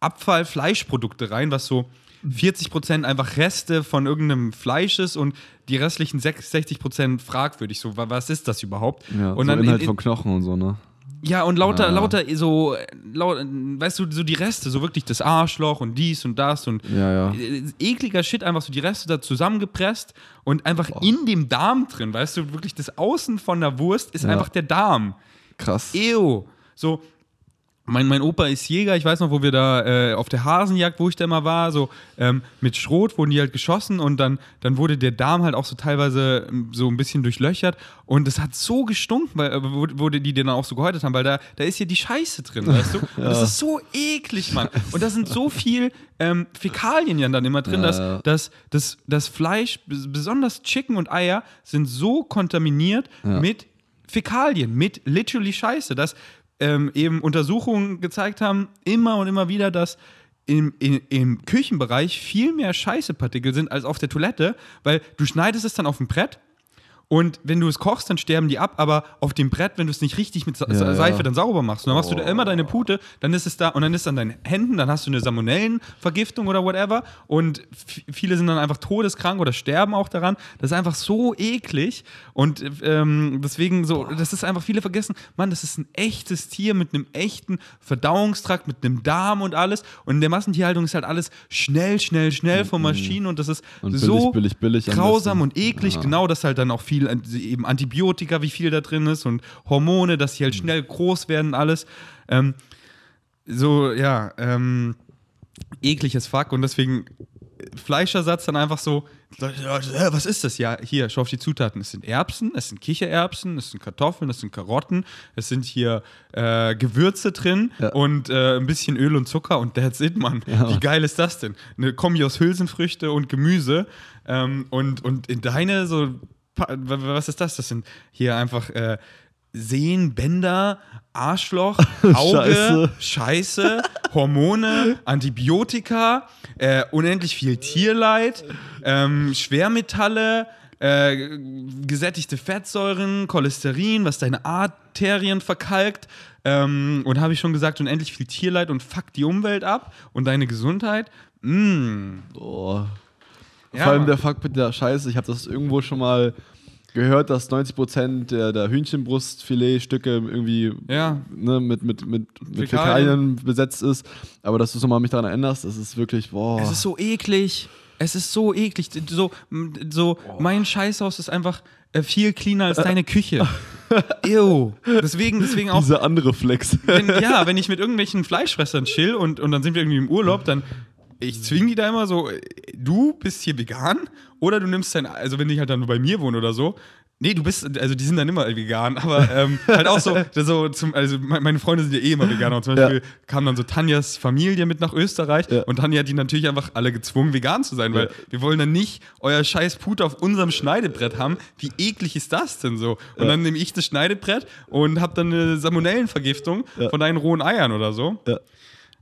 Abfall-Fleischprodukte rein, was so 40% einfach Reste von irgendeinem Fleisch ist und die restlichen 60% fragwürdig. So, wa- was ist das überhaupt? ja, und so dann Inhalt in, in, von Knochen und so, ne? ja, und lauter, Ja. lauter so, laut, weißt du, so die Reste, so wirklich das Arschloch und dies und das und Ja, ja. äh, ekliger Shit, einfach so die Reste da zusammengepresst und einfach in dem Darm drin, weißt du, wirklich das Außen von der Wurst ist einfach der Darm. Krass. Ew. So, mein, mein Opa ist Jäger, ich weiß noch, wo wir da äh, auf der Hasenjagd, wo ich da immer war, so ähm, mit Schrot wurden die halt geschossen und dann, dann wurde der Darm halt auch so teilweise ähm, so ein bisschen durchlöchert und es hat so gestunken, weil, äh, wo, wo die den dann auch so gehäutet haben, weil da, da ist ja die Scheiße drin, weißt du? Und das ist so eklig, Mann. Und da sind so viel ähm, Fäkalien ja dann immer drin, Ja, dass, ja. dass das, das Fleisch, bes- besonders Chicken und Eier, sind so kontaminiert Ja. mit Fäkalien, mit literally Scheiße, dass ähm, eben Untersuchungen gezeigt haben, immer und immer wieder, dass im, im, im Küchenbereich viel mehr Scheißepartikel sind als auf der Toilette, weil du schneidest es dann auf dem Brett und wenn du es kochst, dann sterben die ab, aber auf dem Brett, wenn du es nicht richtig mit Sa Ja, Seife ja. dann sauber machst, und dann machst du da immer deine Pute, dann ist es da und dann ist an deinen Händen, dann hast du eine Salmonellenvergiftung oder whatever und viele sind dann einfach todeskrank oder sterben auch daran. Das ist einfach so eklig und ähm, deswegen so, das ist einfach viele vergessen, Mann, das ist ein echtes Tier mit einem echten Verdauungstrakt, mit einem Darm und alles und in der Massentierhaltung ist halt alles schnell, schnell, schnell von Maschinen und das ist Und billig, so billig, billig am grausam und eklig, Ja. genau, dass halt dann auch viel an- eben Antibiotika, wie viel da drin ist und Hormone, dass sie halt schnell groß werden, alles. Ähm, so, ja, ähm, ekliges Fuck und deswegen Fleischersatz dann einfach so, äh, was ist das? Ja, hier, schau auf die Zutaten. Es sind Erbsen, es sind Kichererbsen, es sind Kartoffeln, es sind Karotten, es sind hier äh, Gewürze drin Ja. und äh, ein bisschen Öl und Zucker und that's it, Mann. Ja. Wie geil ist das denn? Eine Kombi aus Hülsenfrüchte und Gemüse ähm, und, und in deine so, was ist das? Das sind hier einfach äh, Sehnen, Bänder, Arschloch, Auge, Scheiße. Scheiße, Hormone, Antibiotika, äh, unendlich viel Tierleid, ähm, Schwermetalle, äh, gesättigte Fettsäuren, Cholesterin, was deine Arterien verkalkt. Ähm, und habe ich schon gesagt, unendlich viel Tierleid und fuck die Umwelt ab und deine Gesundheit. Mm. Boah. Ja, Vor allem der Fakt mit der Scheiße, ich habe das irgendwo schon mal gehört, dass 90% der, der Hühnchenbrustfiletstücke irgendwie Ja. ne, mit, mit, mit, mit Fäkalien. Besetzt ist. Aber dass du so mal mich daran erinnerst, das ist wirklich, boah. Es ist so eklig. Es ist so eklig. So, so mein Scheißhaus ist einfach äh, viel cleaner als deine Küche. Ew. Deswegen, deswegen auch. dieser andere Flex. Wenn, ja, wenn ich mit irgendwelchen Fleischfressern chill und, und dann sind wir irgendwie im Urlaub, dann ich zwinge die da immer so, äh, du bist hier vegan oder du nimmst dein, also wenn die halt dann nur bei mir wohnen oder so. Nee, du bist, also die sind dann immer vegan, aber ähm, halt auch so, so zum, also me- meine Freunde sind ja eh immer Veganer. Und zum Beispiel kam dann so Tanjas Familie mit nach Österreich Ja. und Tanja hat die natürlich einfach alle gezwungen, vegan zu sein, weil Ja. wir wollen dann nicht euer scheiß Put auf unserem Schneidebrett haben. Wie eklig ist das denn so? Und Ja. dann nehme ich das Schneidebrett und habe dann eine Salmonellenvergiftung Ja. von deinen rohen Eiern oder so. Ja.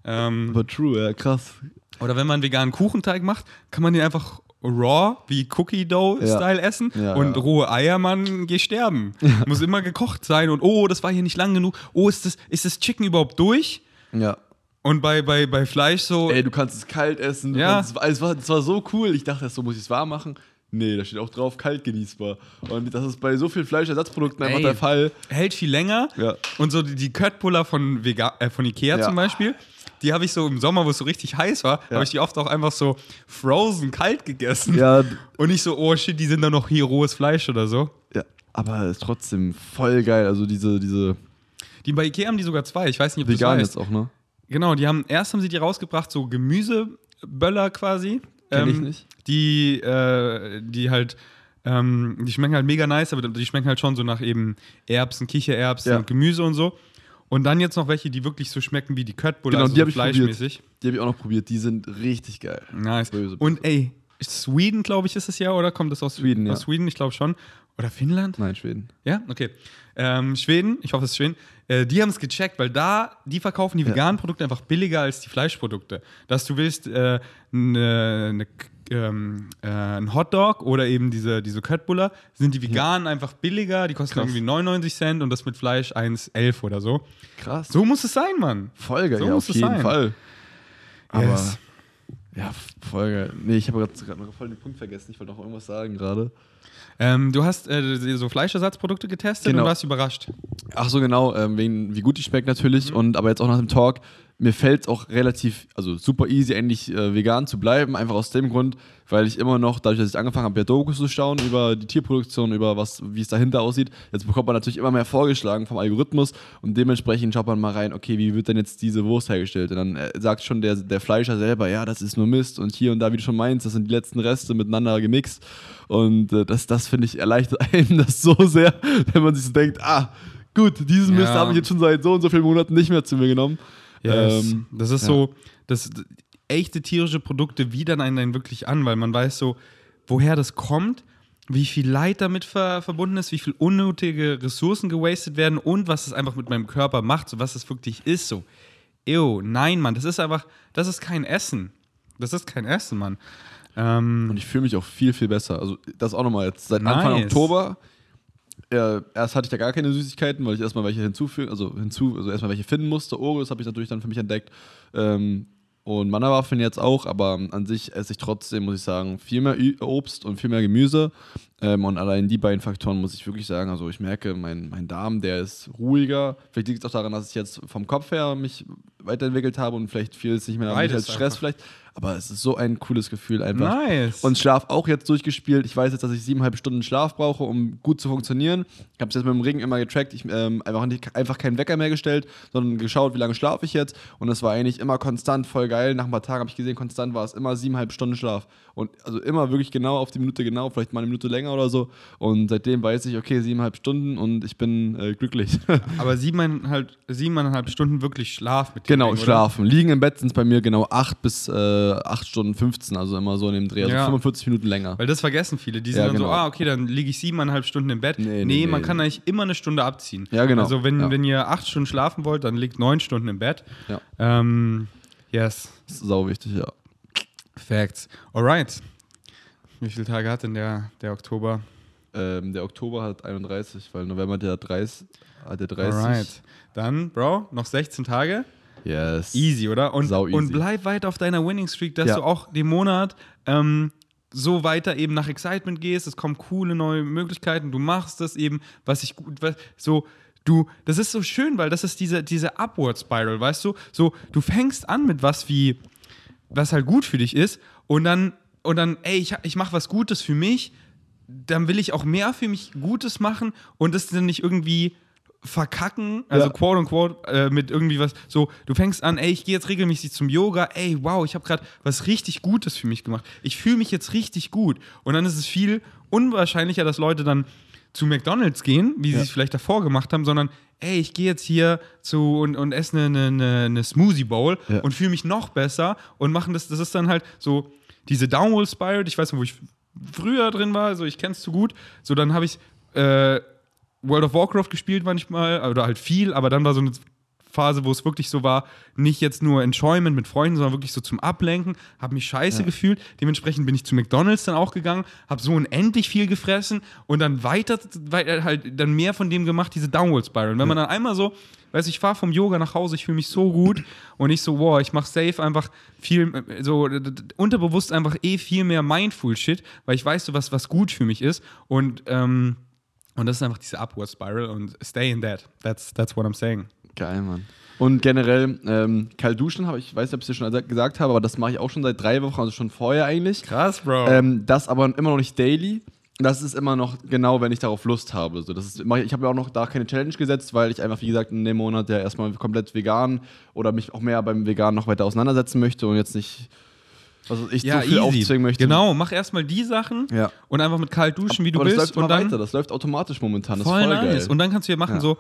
Ähm, Aber true, ja, krass. Oder wenn man veganen Kuchenteig macht, kann man den einfach raw, wie Cookie Dough-Style essen. Ja, und ja. rohe Eier, man, geh sterben. Muss immer gekocht sein und oh, das war hier nicht lang genug. Oh, ist das, ist das Chicken überhaupt durch? Ja. Und bei, bei, bei Fleisch so. Ey, du kannst es kalt essen. Ja. kannst es, war, es war so cool. Ich dachte, so muss ich es warm machen. Nee, da steht auch drauf, kalt genießbar. Und das ist bei so vielen Fleischersatzprodukten einfach Ey. der Fall. hält viel länger. Ja. Und so die, die Köttbullar von, Vega äh, von Ikea Ja. zum Beispiel, die habe ich so im Sommer, wo es so richtig heiß war, Ja. habe ich die oft auch einfach so frozen kalt gegessen. Ja, Und nicht so, oh shit, die sind da noch hier rohes Fleisch oder so. ja. Aber ist trotzdem voll geil. Also diese, diese Die bei Ikea haben die sogar zwei. Ich weiß nicht, ob vegan das jetzt weißt. auch, ne? Genau, die haben erst haben sie die rausgebracht, so Gemüseböller quasi. Kenn ich nicht. Die, äh, die halt, ähm, die schmecken halt mega nice, aber die schmecken halt schon so nach eben Erbsen, Kichererbsen Ja. und Gemüse und so. Und dann jetzt noch welche, die wirklich so schmecken wie die Köttbullar, Genau, also die so probiert. fleischmäßig. Die habe ich auch noch probiert. Die sind richtig geil. Nice. Böse. Und ey, Sweden, glaube ich, ist es ja, oder kommt das aus Schweden, Aus ja. Schweden, ich glaube schon. Oder Finnland? Nein, Schweden. Ja, okay. Ähm, Schweden, ich hoffe, es ist Schweden, äh, die haben es gecheckt, weil da, die verkaufen die Ja. veganen Produkte einfach billiger als die Fleischprodukte. Dass du willst, äh, ne, ne, ähm, äh, ein Hotdog oder eben diese, diese Köttbullar, sind die veganen einfach billiger, die kosten Krass. irgendwie 99 Cent und das mit Fleisch 1,11 oder so. Krass. So muss es sein, Mann. voll geil, so ja, muss auf es jeden sein. Fall. Aber Yes. ja, voll geil. Nee, ich habe gerade noch voll den Punkt vergessen. Ich wollte noch irgendwas sagen gerade. Ähm, du hast äh, so Fleischersatzprodukte getestet Genau. und warst überrascht. Ach so, genau, ähm, wegen, wie gut die schmeckt natürlich. Und aber jetzt auch nach dem Talk, mir fällt es auch relativ, also super easy, endlich äh, vegan zu bleiben. Einfach aus dem Grund, weil ich immer noch, dadurch, dass ich angefangen habe, ja Dokus zu schauen über die Tierproduktion, über was, wie es dahinter aussieht, jetzt bekommt man natürlich immer mehr vorgeschlagen vom Algorithmus und dementsprechend schaut man mal rein, okay, wie wird denn jetzt diese Wurst hergestellt? Und dann äh, sagt schon der, der Fleischer selber, ja, das ist nur Mist und hier und da, wie du schon meinst, das sind die letzten Reste miteinander gemixt. Und äh, das, das finde ich, erleichtert einem das so sehr, wenn man sich so denkt, ah, gut, diesen Mist Ja. habe ich jetzt schon seit so und so vielen Monaten nicht mehr zu mir genommen. Yes. Ähm, das ist ja. so, das echte tierische Produkte widern einen dann wirklich an, weil man weiß so, woher das kommt, wie viel Leid damit ver verbunden ist, wie viel unnötige Ressourcen gewastet werden und was es einfach mit meinem Körper macht, so was es wirklich ist. So, ew, nein, Mann, das ist einfach, das ist kein Essen. Das ist kein Essen, Mann. Ähm, Und ich fühle mich auch viel, viel besser. Also das auch nochmal jetzt. Seit Anfang Nice. Oktober, äh, erst hatte ich da gar keine Süßigkeiten, weil ich erstmal welche hinzufügen, also hinzu, also erstmal welche finden musste. Oreos habe ich natürlich dann für mich entdeckt. Ähm, und Mannerwaffeln jetzt auch, aber an sich esse ich trotzdem, muss ich sagen, viel mehr Obst und viel mehr Gemüse. Ähm, und allein die beiden Faktoren muss ich wirklich sagen, also ich merke, mein, mein Darm, der ist ruhiger. Vielleicht liegt es auch daran, dass ich jetzt vom Kopf her mich weiterentwickelt habe und vielleicht vieles nicht mehr mich als Stress einfach. vielleicht. Aber es ist so ein cooles Gefühl einfach. Nice. Und Schlaf auch jetzt durchgespielt. Ich weiß jetzt, dass ich siebeneinhalb Stunden Schlaf brauche, um gut zu funktionieren. Ich habe es jetzt mit dem Ring immer getrackt. Ich ähm, einfach, nicht, einfach keinen Wecker mehr gestellt, sondern geschaut, wie lange schlafe ich jetzt. Und es war eigentlich immer konstant, voll geil. Nach ein paar Tagen habe ich gesehen, konstant war es immer siebeneinhalb Stunden Schlaf. Und also immer wirklich genau auf die Minute genau, vielleicht mal eine Minute länger oder so. Und seitdem weiß ich, okay, siebeneinhalb Stunden und ich bin äh, glücklich. Aber siebeneinhalb, siebeneinhalb Stunden wirklich Schlaf mit dem genau, Ding, oder? schlafen. Liegen im Bett sind es bei mir genau acht bis äh, acht Stunden 15, also immer so in dem Dreh. Also Ja. 45 Minuten länger. Weil das vergessen viele. Die sind Ja, dann so, genau. ah, okay, dann liege ich siebeneinhalb Stunden im Bett. Nee, Nee, nee, man nee. kann eigentlich immer eine Stunde abziehen. Ja, genau. Also wenn, Ja. wenn ihr acht Stunden schlafen wollt, dann liegt neun Stunden im Bett. Ja. Ähm, yes. Das ist sau wichtig, ja. Facts. Alright. Wie viele Tage hat denn der, der Oktober? Ähm, der Oktober hat 31, weil November der 30, hat der 30. Alright. Dann, Bro, noch 16 Tage. Yes. Easy, oder? Und, Sau easy. und bleib weiter auf deiner Winning Streak, dass Ja. du auch den Monat ähm, so weiter eben nach Excitement gehst. Es kommen coole neue Möglichkeiten. Du machst das eben, was ich gut, was, so. Du, das ist so schön, weil das ist diese, diese Upward Spiral, weißt du? So, du fängst an mit was wie, was halt gut für dich ist und dann, und dann, ey, ich, ich mache was Gutes für mich, dann will ich auch mehr für mich Gutes machen und das dann nicht irgendwie verkacken, also Ja. quote unquote, äh, mit irgendwie was, so, du fängst an, ey, ich gehe jetzt regelmäßig zum Yoga, ey, wow, ich habe gerade was richtig Gutes für mich gemacht. Ich fühle mich jetzt richtig gut. Und dann ist es viel unwahrscheinlicher, dass Leute dann zu McDonalds gehen, wie sie es vielleicht davor gemacht haben, sondern ey, ich gehe jetzt hier zu und, und esse eine, eine, eine Smoothie Bowl Ja. und fühle mich noch besser und machen das, das ist dann halt so diese Downward Spiral, ich weiß noch, wo ich früher drin war, also ich kenne es zu gut, so dann habe ich äh, World of Warcraft gespielt manchmal, oder halt viel, aber dann war so eine Phase, wo es wirklich so war, nicht jetzt nur Enjoyment mit Freunden, sondern wirklich so zum Ablenken, habe mich scheiße gefühlt. Dementsprechend bin ich zu McDonalds dann auch gegangen, habe so unendlich viel gefressen und dann weiter, weiter halt dann mehr von dem gemacht, diese Downward Spiral. Und wenn man dann einmal so, weißt du, ich fahre vom Yoga nach Hause, ich fühle mich so gut und ich so, wow, ich mache safe einfach viel, äh, so unterbewusst einfach eh viel mehr Mindful Shit, weil ich weiß so, was, was gut für mich ist und, ähm, und das ist einfach diese Upward Spiral und stay in that. That's, that's what I'm saying. Geil, Mann. Und generell, ähm, kalt duschen habe ich, ich weiß nicht, ob ich es dir schon gesagt habe, aber das mache ich auch schon seit drei Wochen, also schon vorher eigentlich. Krass, Bro. Ähm, das aber immer noch nicht daily. Das ist immer noch genau, wenn ich darauf Lust habe. So, das ist, ich ich habe mir auch noch da keine Challenge gesetzt, weil ich einfach, wie gesagt, in dem Monat ja erstmal komplett vegan oder mich auch mehr beim Vegan noch weiter auseinandersetzen möchte und jetzt nicht, also ich so viel aufzwingen möchte. Genau, mach erstmal die Sachen Ja. und einfach mit kalt duschen, wie du aber das willst. läuft und dann weiter, das läuft automatisch momentan. Das voll, ist voll nice. geil. Und dann kannst du ja machen Ja. so,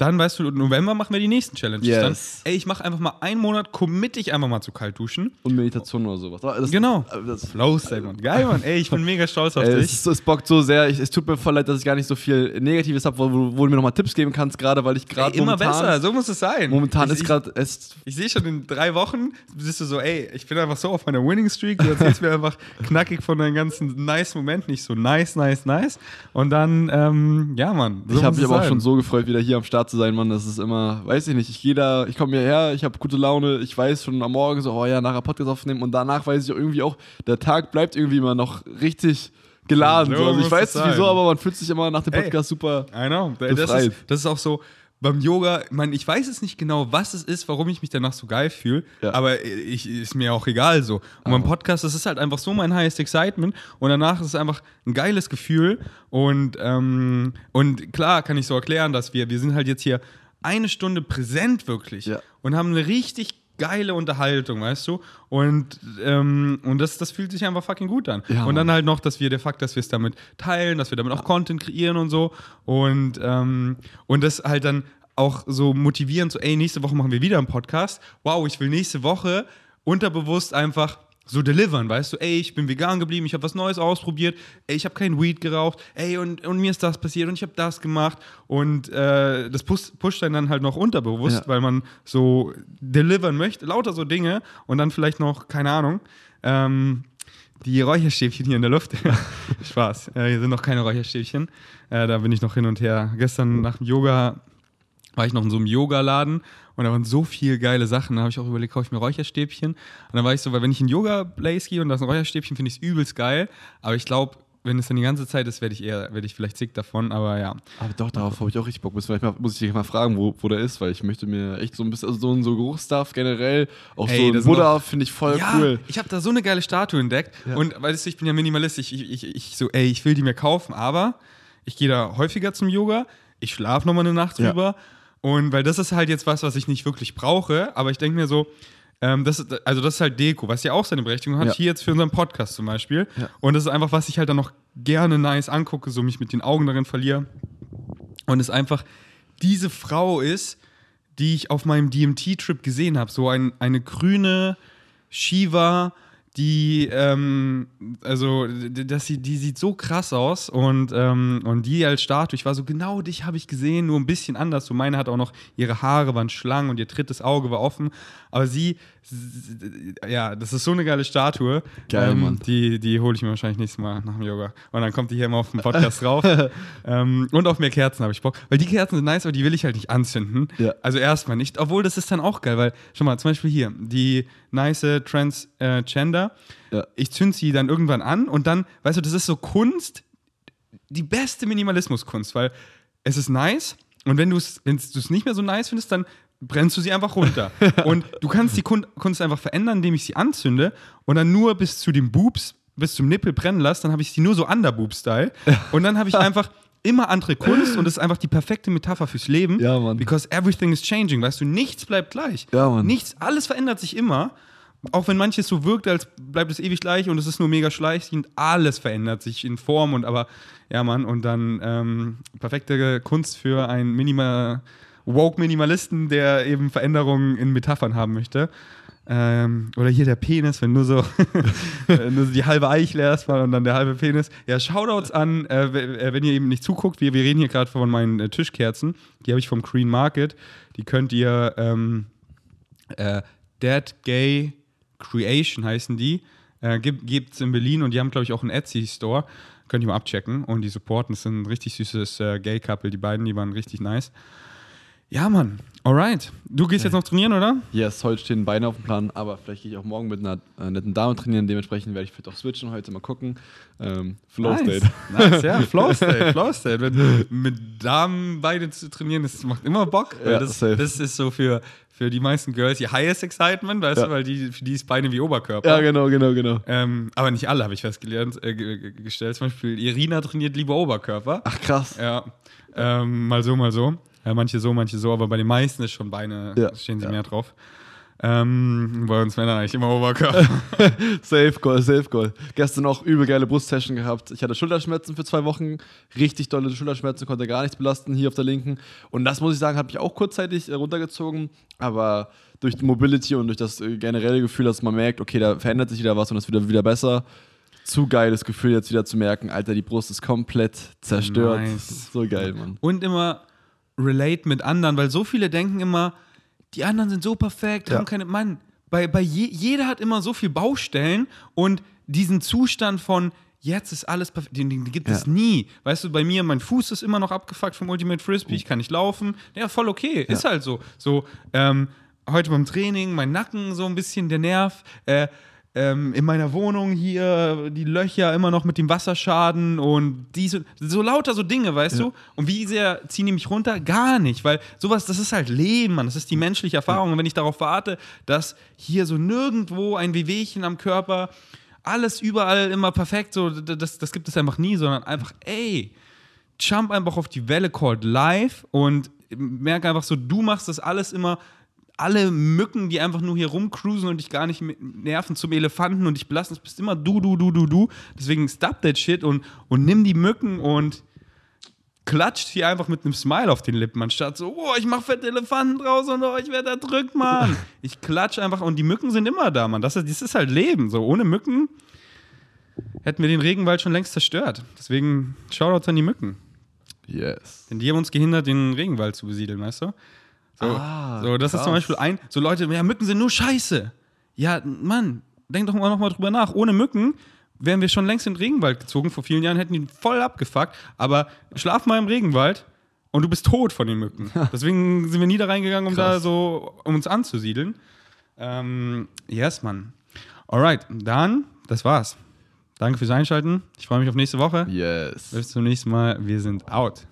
dann weißt du, im November machen wir die nächsten Challenges. Yes. Dann, ey, ich mache einfach mal einen Monat, commit ich einfach mal zu kalt duschen. Und Meditation oder sowas. Das, Genau. Das, Flow State, Mann. Geil, Mann. Ey, ich bin mega stolz auf Ey, dich. es, es bockt so sehr. Ich, es tut mir voll leid, dass ich gar nicht so viel Negatives habe, wo, wo, wo du mir nochmal Tipps geben kannst, gerade weil ich gerade immer besser, so muss es sein. Momentan ich, ist gerade Ich, ich sehe schon in drei Wochen, bist du so, ey, ich bin einfach so auf meiner Winning Streak. Du erzählst mir einfach knackig von deinen ganzen nice Momenten, nicht so nice, nice, nice. Und dann, ähm, ja, Mann. so ich habe mich aber auch schon so gefreut, wieder hier am Start zu sein, Mann. Das ist immer, weiß ich nicht, ich gehe da, ich komme hierher, ich habe gute Laune, ich weiß schon am Morgen so, oh ja, nachher Podcast aufnehmen und danach weiß ich auch irgendwie auch, der Tag bleibt irgendwie immer noch richtig geladen. So So. Also ich weiß nicht wieso, aber man fühlt sich immer nach dem Ey. Podcast super. I know. Das Befreit. ist, das ist auch so. Beim Yoga, ich, mein, ich weiß es nicht genau, was es ist, warum ich mich danach so geil fühle, Ja. aber ich, ist mir auch egal so. Und beim Podcast, das ist halt einfach so mein highest excitement und danach ist es einfach ein geiles Gefühl und, ähm, und klar kann ich so erklären, dass wir, wir sind halt jetzt hier eine Stunde präsent wirklich Ja. und haben eine richtig geile Unterhaltung, weißt du? Und, ähm, und das, das fühlt sich einfach fucking gut an. Ja, und dann halt noch, dass wir der Fakt, dass wir es damit teilen, dass wir damit auch Content kreieren und so. Und, ähm, und das halt dann auch so motivierend, so, ey, nächste Woche machen wir wieder einen Podcast. Wow, ich will nächste Woche unterbewusst einfach so delivern, weißt du, ey, ich bin vegan geblieben, ich habe was Neues ausprobiert, ey, ich habe kein Weed geraucht, ey, und, und mir ist das passiert und ich habe das gemacht und äh, das pusht, pusht einen dann halt noch unterbewusst, Ja. weil man so delivern möchte, lauter so Dinge und dann vielleicht noch, keine Ahnung, ähm, die Räucherstäbchen hier in der Luft. Spaß. Äh, hier sind noch keine Räucherstäbchen. Äh, da bin ich noch hin und her. Gestern nach dem Yoga war ich noch in so einem Yoga-Laden und da waren so viele geile Sachen. Da habe ich auch überlegt, kaufe ich mir Räucherstäbchen. Und dann war ich so, weil wenn ich in Yoga-Place gehe und da ist ein Räucherstäbchen, finde ich es übelst geil. Aber ich glaube, wenn es dann die ganze Zeit ist, werde ich eher, werde ich vielleicht sick davon, aber ja. Aber doch, darauf habe ich auch richtig Bock. Muss, vielleicht mal, muss ich dich mal fragen, wo, wo der ist, weil ich möchte mir echt so ein bisschen, also so ein so Geruchsstuff generell, auch Ey, so ein Buddha finde ich voll ja, cool. ich habe da so eine geile Statue entdeckt Ja. und weißt du, ich bin ja Minimalist, ich, ich, ich, ich so, ey, ich will die mir kaufen, aber ich gehe da häufiger zum Yoga, ich schlafe nochmal eine Nacht Ja. Und weil das ist halt jetzt was, was ich nicht wirklich brauche, aber ich denke mir so, ähm, das, ist- also das ist halt Deko, was ja auch seine Berechtigung hat, Ja. hier jetzt für unseren Podcast zum Beispiel. Ja. Und das ist einfach, was ich halt dann noch gerne nice angucke, so mich mit den Augen darin verliere. Und es einfach diese Frau ist, die ich auf meinem DMT-Trip gesehen habe. So ein, eine grüne Shiva, die, ähm, also, das, sie- die sieht so krass aus und, ähm, und die als Statue, ich war so, genau dich habe ich gesehen, nur ein bisschen anders. So meine hat auch noch, ihre Haare waren schlang und ihr drittes Auge war offen. Aber sie, ja, das ist so eine geile Statue. Geil, ähm, Mann. Die, die hole ich mir wahrscheinlich nächstes Mal nach dem Yoga. Und dann kommt die hier immer auf dem Podcast drauf. ähm, und auf mehr Kerzen habe ich Bock. Weil die Kerzen sind nice, aber die will ich halt nicht anzünden. Ja. Also erstmal nicht. Obwohl, das ist dann auch geil, weil, schau mal, zum Beispiel hier, die nice Transgender. Ja. Ich zünd sie dann irgendwann an und dann, weißt du, das ist so Kunst, die beste Minimalismuskunst, weil es ist nice und wenn du es wenn du es nicht mehr so nice findest, dann brennst du sie einfach runter. und du kannst die Kun Kunst einfach verändern, indem ich sie anzünde und dann nur bis zu den Boobs, bis zum Nippel brennen lasse, dann habe ich sie nur so Underboob-Style und dann habe ich einfach immer andere Kunst und das ist einfach die perfekte Metapher fürs Leben. Ja, Mann. Because everything is changing, weißt du, nichts bleibt gleich. Ja, Mann. Nichts, alles verändert sich immer. Auch wenn manches so wirkt, als bleibt es ewig gleich und es ist nur mega schleichend, alles verändert sich in Form und aber, ja Mann, und dann ähm, perfekte Kunst für einen Minimal, Woke-Minimalisten, der eben Veränderungen in Metaphern haben möchte. Ähm, oder hier der Penis, wenn nur so, nur die halbe Eichel erstmal und dann der halbe Penis. Ja, Shoutouts an, äh, äh, wenn ihr eben nicht zuguckt, wir, wir reden hier gerade von meinen äh, Tischkerzen. Die habe ich vom Green Market. Die könnt ihr ähm, äh, Dead Gay Creation heißen die. Äh, gibt es in Berlin und die haben, glaube ich, auch einen Etsy-Store. Könnt ihr mal abchecken und die supporten. Das sind ein richtig süßes äh, Gay-Couple, die beiden, die waren richtig nice. Ja, Mann. Alright. Du gehst jetzt noch trainieren, oder? Yes, heute stehen Beine auf dem Plan, aber vielleicht gehe ich auch morgen mit einer äh, netten Dame trainieren. Dementsprechend werde ich vielleicht auch switchen heute mal gucken. Ähm, Flow nice. State. Nice, ja. Flow State, Flow State. Mit, mit Damen beide zu trainieren, das macht immer Bock. Ja, das, das ist so für, für die meisten Girls die highest excitement, weißt Ja. du, weil die, für die ist Beine wie Oberkörper. Ja, genau, genau, genau. Ähm, aber nicht alle, habe ich festgelernt, äh, ge- ge- gestellt. Zum Beispiel Irina trainiert lieber Oberkörper. Ach krass. Ja, ähm, mal so, mal so. Ja, manche so, manche so, aber bei den meisten ist schon Beine, Ja, stehen sie ja. mehr drauf. Ähm, bei uns Männern eigentlich immer Oberkörper. Safe Goal, Safe Goal. Gestern auch übel geile Brustsession gehabt. Ich hatte Schulterschmerzen für zwei Wochen. Richtig dolle Schulterschmerzen, konnte gar nichts belasten hier auf der linken. Und das muss ich sagen, hat mich auch kurzzeitig äh, runtergezogen. Aber durch die Mobility und durch das äh, generelle Gefühl, dass man merkt, okay, da verändert sich wieder was und es wird wieder besser. Zu geiles Gefühl, jetzt wieder zu merken, Alter, die Brust ist komplett zerstört. Nice. So geil, Mann. Und immer relate mit anderen, weil so viele denken immer, die anderen sind so perfekt, Ja. haben keine. Mann, bei, bei je, jeder hat immer so viel Baustellen und diesen Zustand von jetzt ist alles perfekt, den, den gibt es Ja. nie. Weißt du, bei mir, mein Fuß ist immer noch abgefuckt vom Ultimate Frisbee, ich kann nicht laufen. Ja, voll okay, ist halt so. So, ähm, heute beim Training, mein Nacken so ein bisschen, der Nerv. Äh, ähm, in meiner Wohnung hier die Löcher immer noch mit dem Wasserschaden und diese, so lauter so Dinge, weißt du? Und wie sehr ziehen die mich runter? Gar nicht, weil sowas, das ist halt Leben, Mann. Das ist die menschliche Erfahrung. Und wenn ich darauf warte, dass hier so nirgendwo ein Wehwehchen am Körper, alles überall immer perfekt, so, das, das gibt es einfach nie, sondern einfach, ey, jump einfach auf die Welle called live und merke einfach so, du machst das alles immer, alle Mücken, die einfach nur hier rumcruisen und dich gar nicht nerven zum Elefanten und dich belassen, das bist immer du, du, du, du, du. Deswegen stop that shit und, und nimm die Mücken und klatscht hier einfach mit einem Smile auf den Lippen, anstatt so, oh, ich mach fette Elefanten draus und oh, ich werde erdrückt, Mann. Ich klatsch einfach und die Mücken sind immer da, Mann. Das ist, das ist halt Leben. So, ohne Mücken hätten wir den Regenwald schon längst zerstört. Deswegen Shoutouts an die Mücken. Yes. Denn die haben uns gehindert, den Regenwald zu besiedeln, weißt du? So, Ah, so das ist zum krass. Beispiel ein, so Leute, ja, Mücken sind nur Scheiße. Ja, Mann, denk doch mal noch mal drüber nach. Ohne Mücken wären wir schon längst in den Regenwald gezogen. Vor vielen Jahren hätten die voll abgefuckt. Aber schlaf mal im Regenwald und du bist tot von den Mücken. Deswegen sind wir nie da reingegangen, um da Krass. so, um uns anzusiedeln. Ähm, yes, Mann. Alright, dann, das war's. Danke fürs Einschalten. Ich freue mich auf nächste Woche. Yes. Bis zum nächsten Mal. Wir sind out.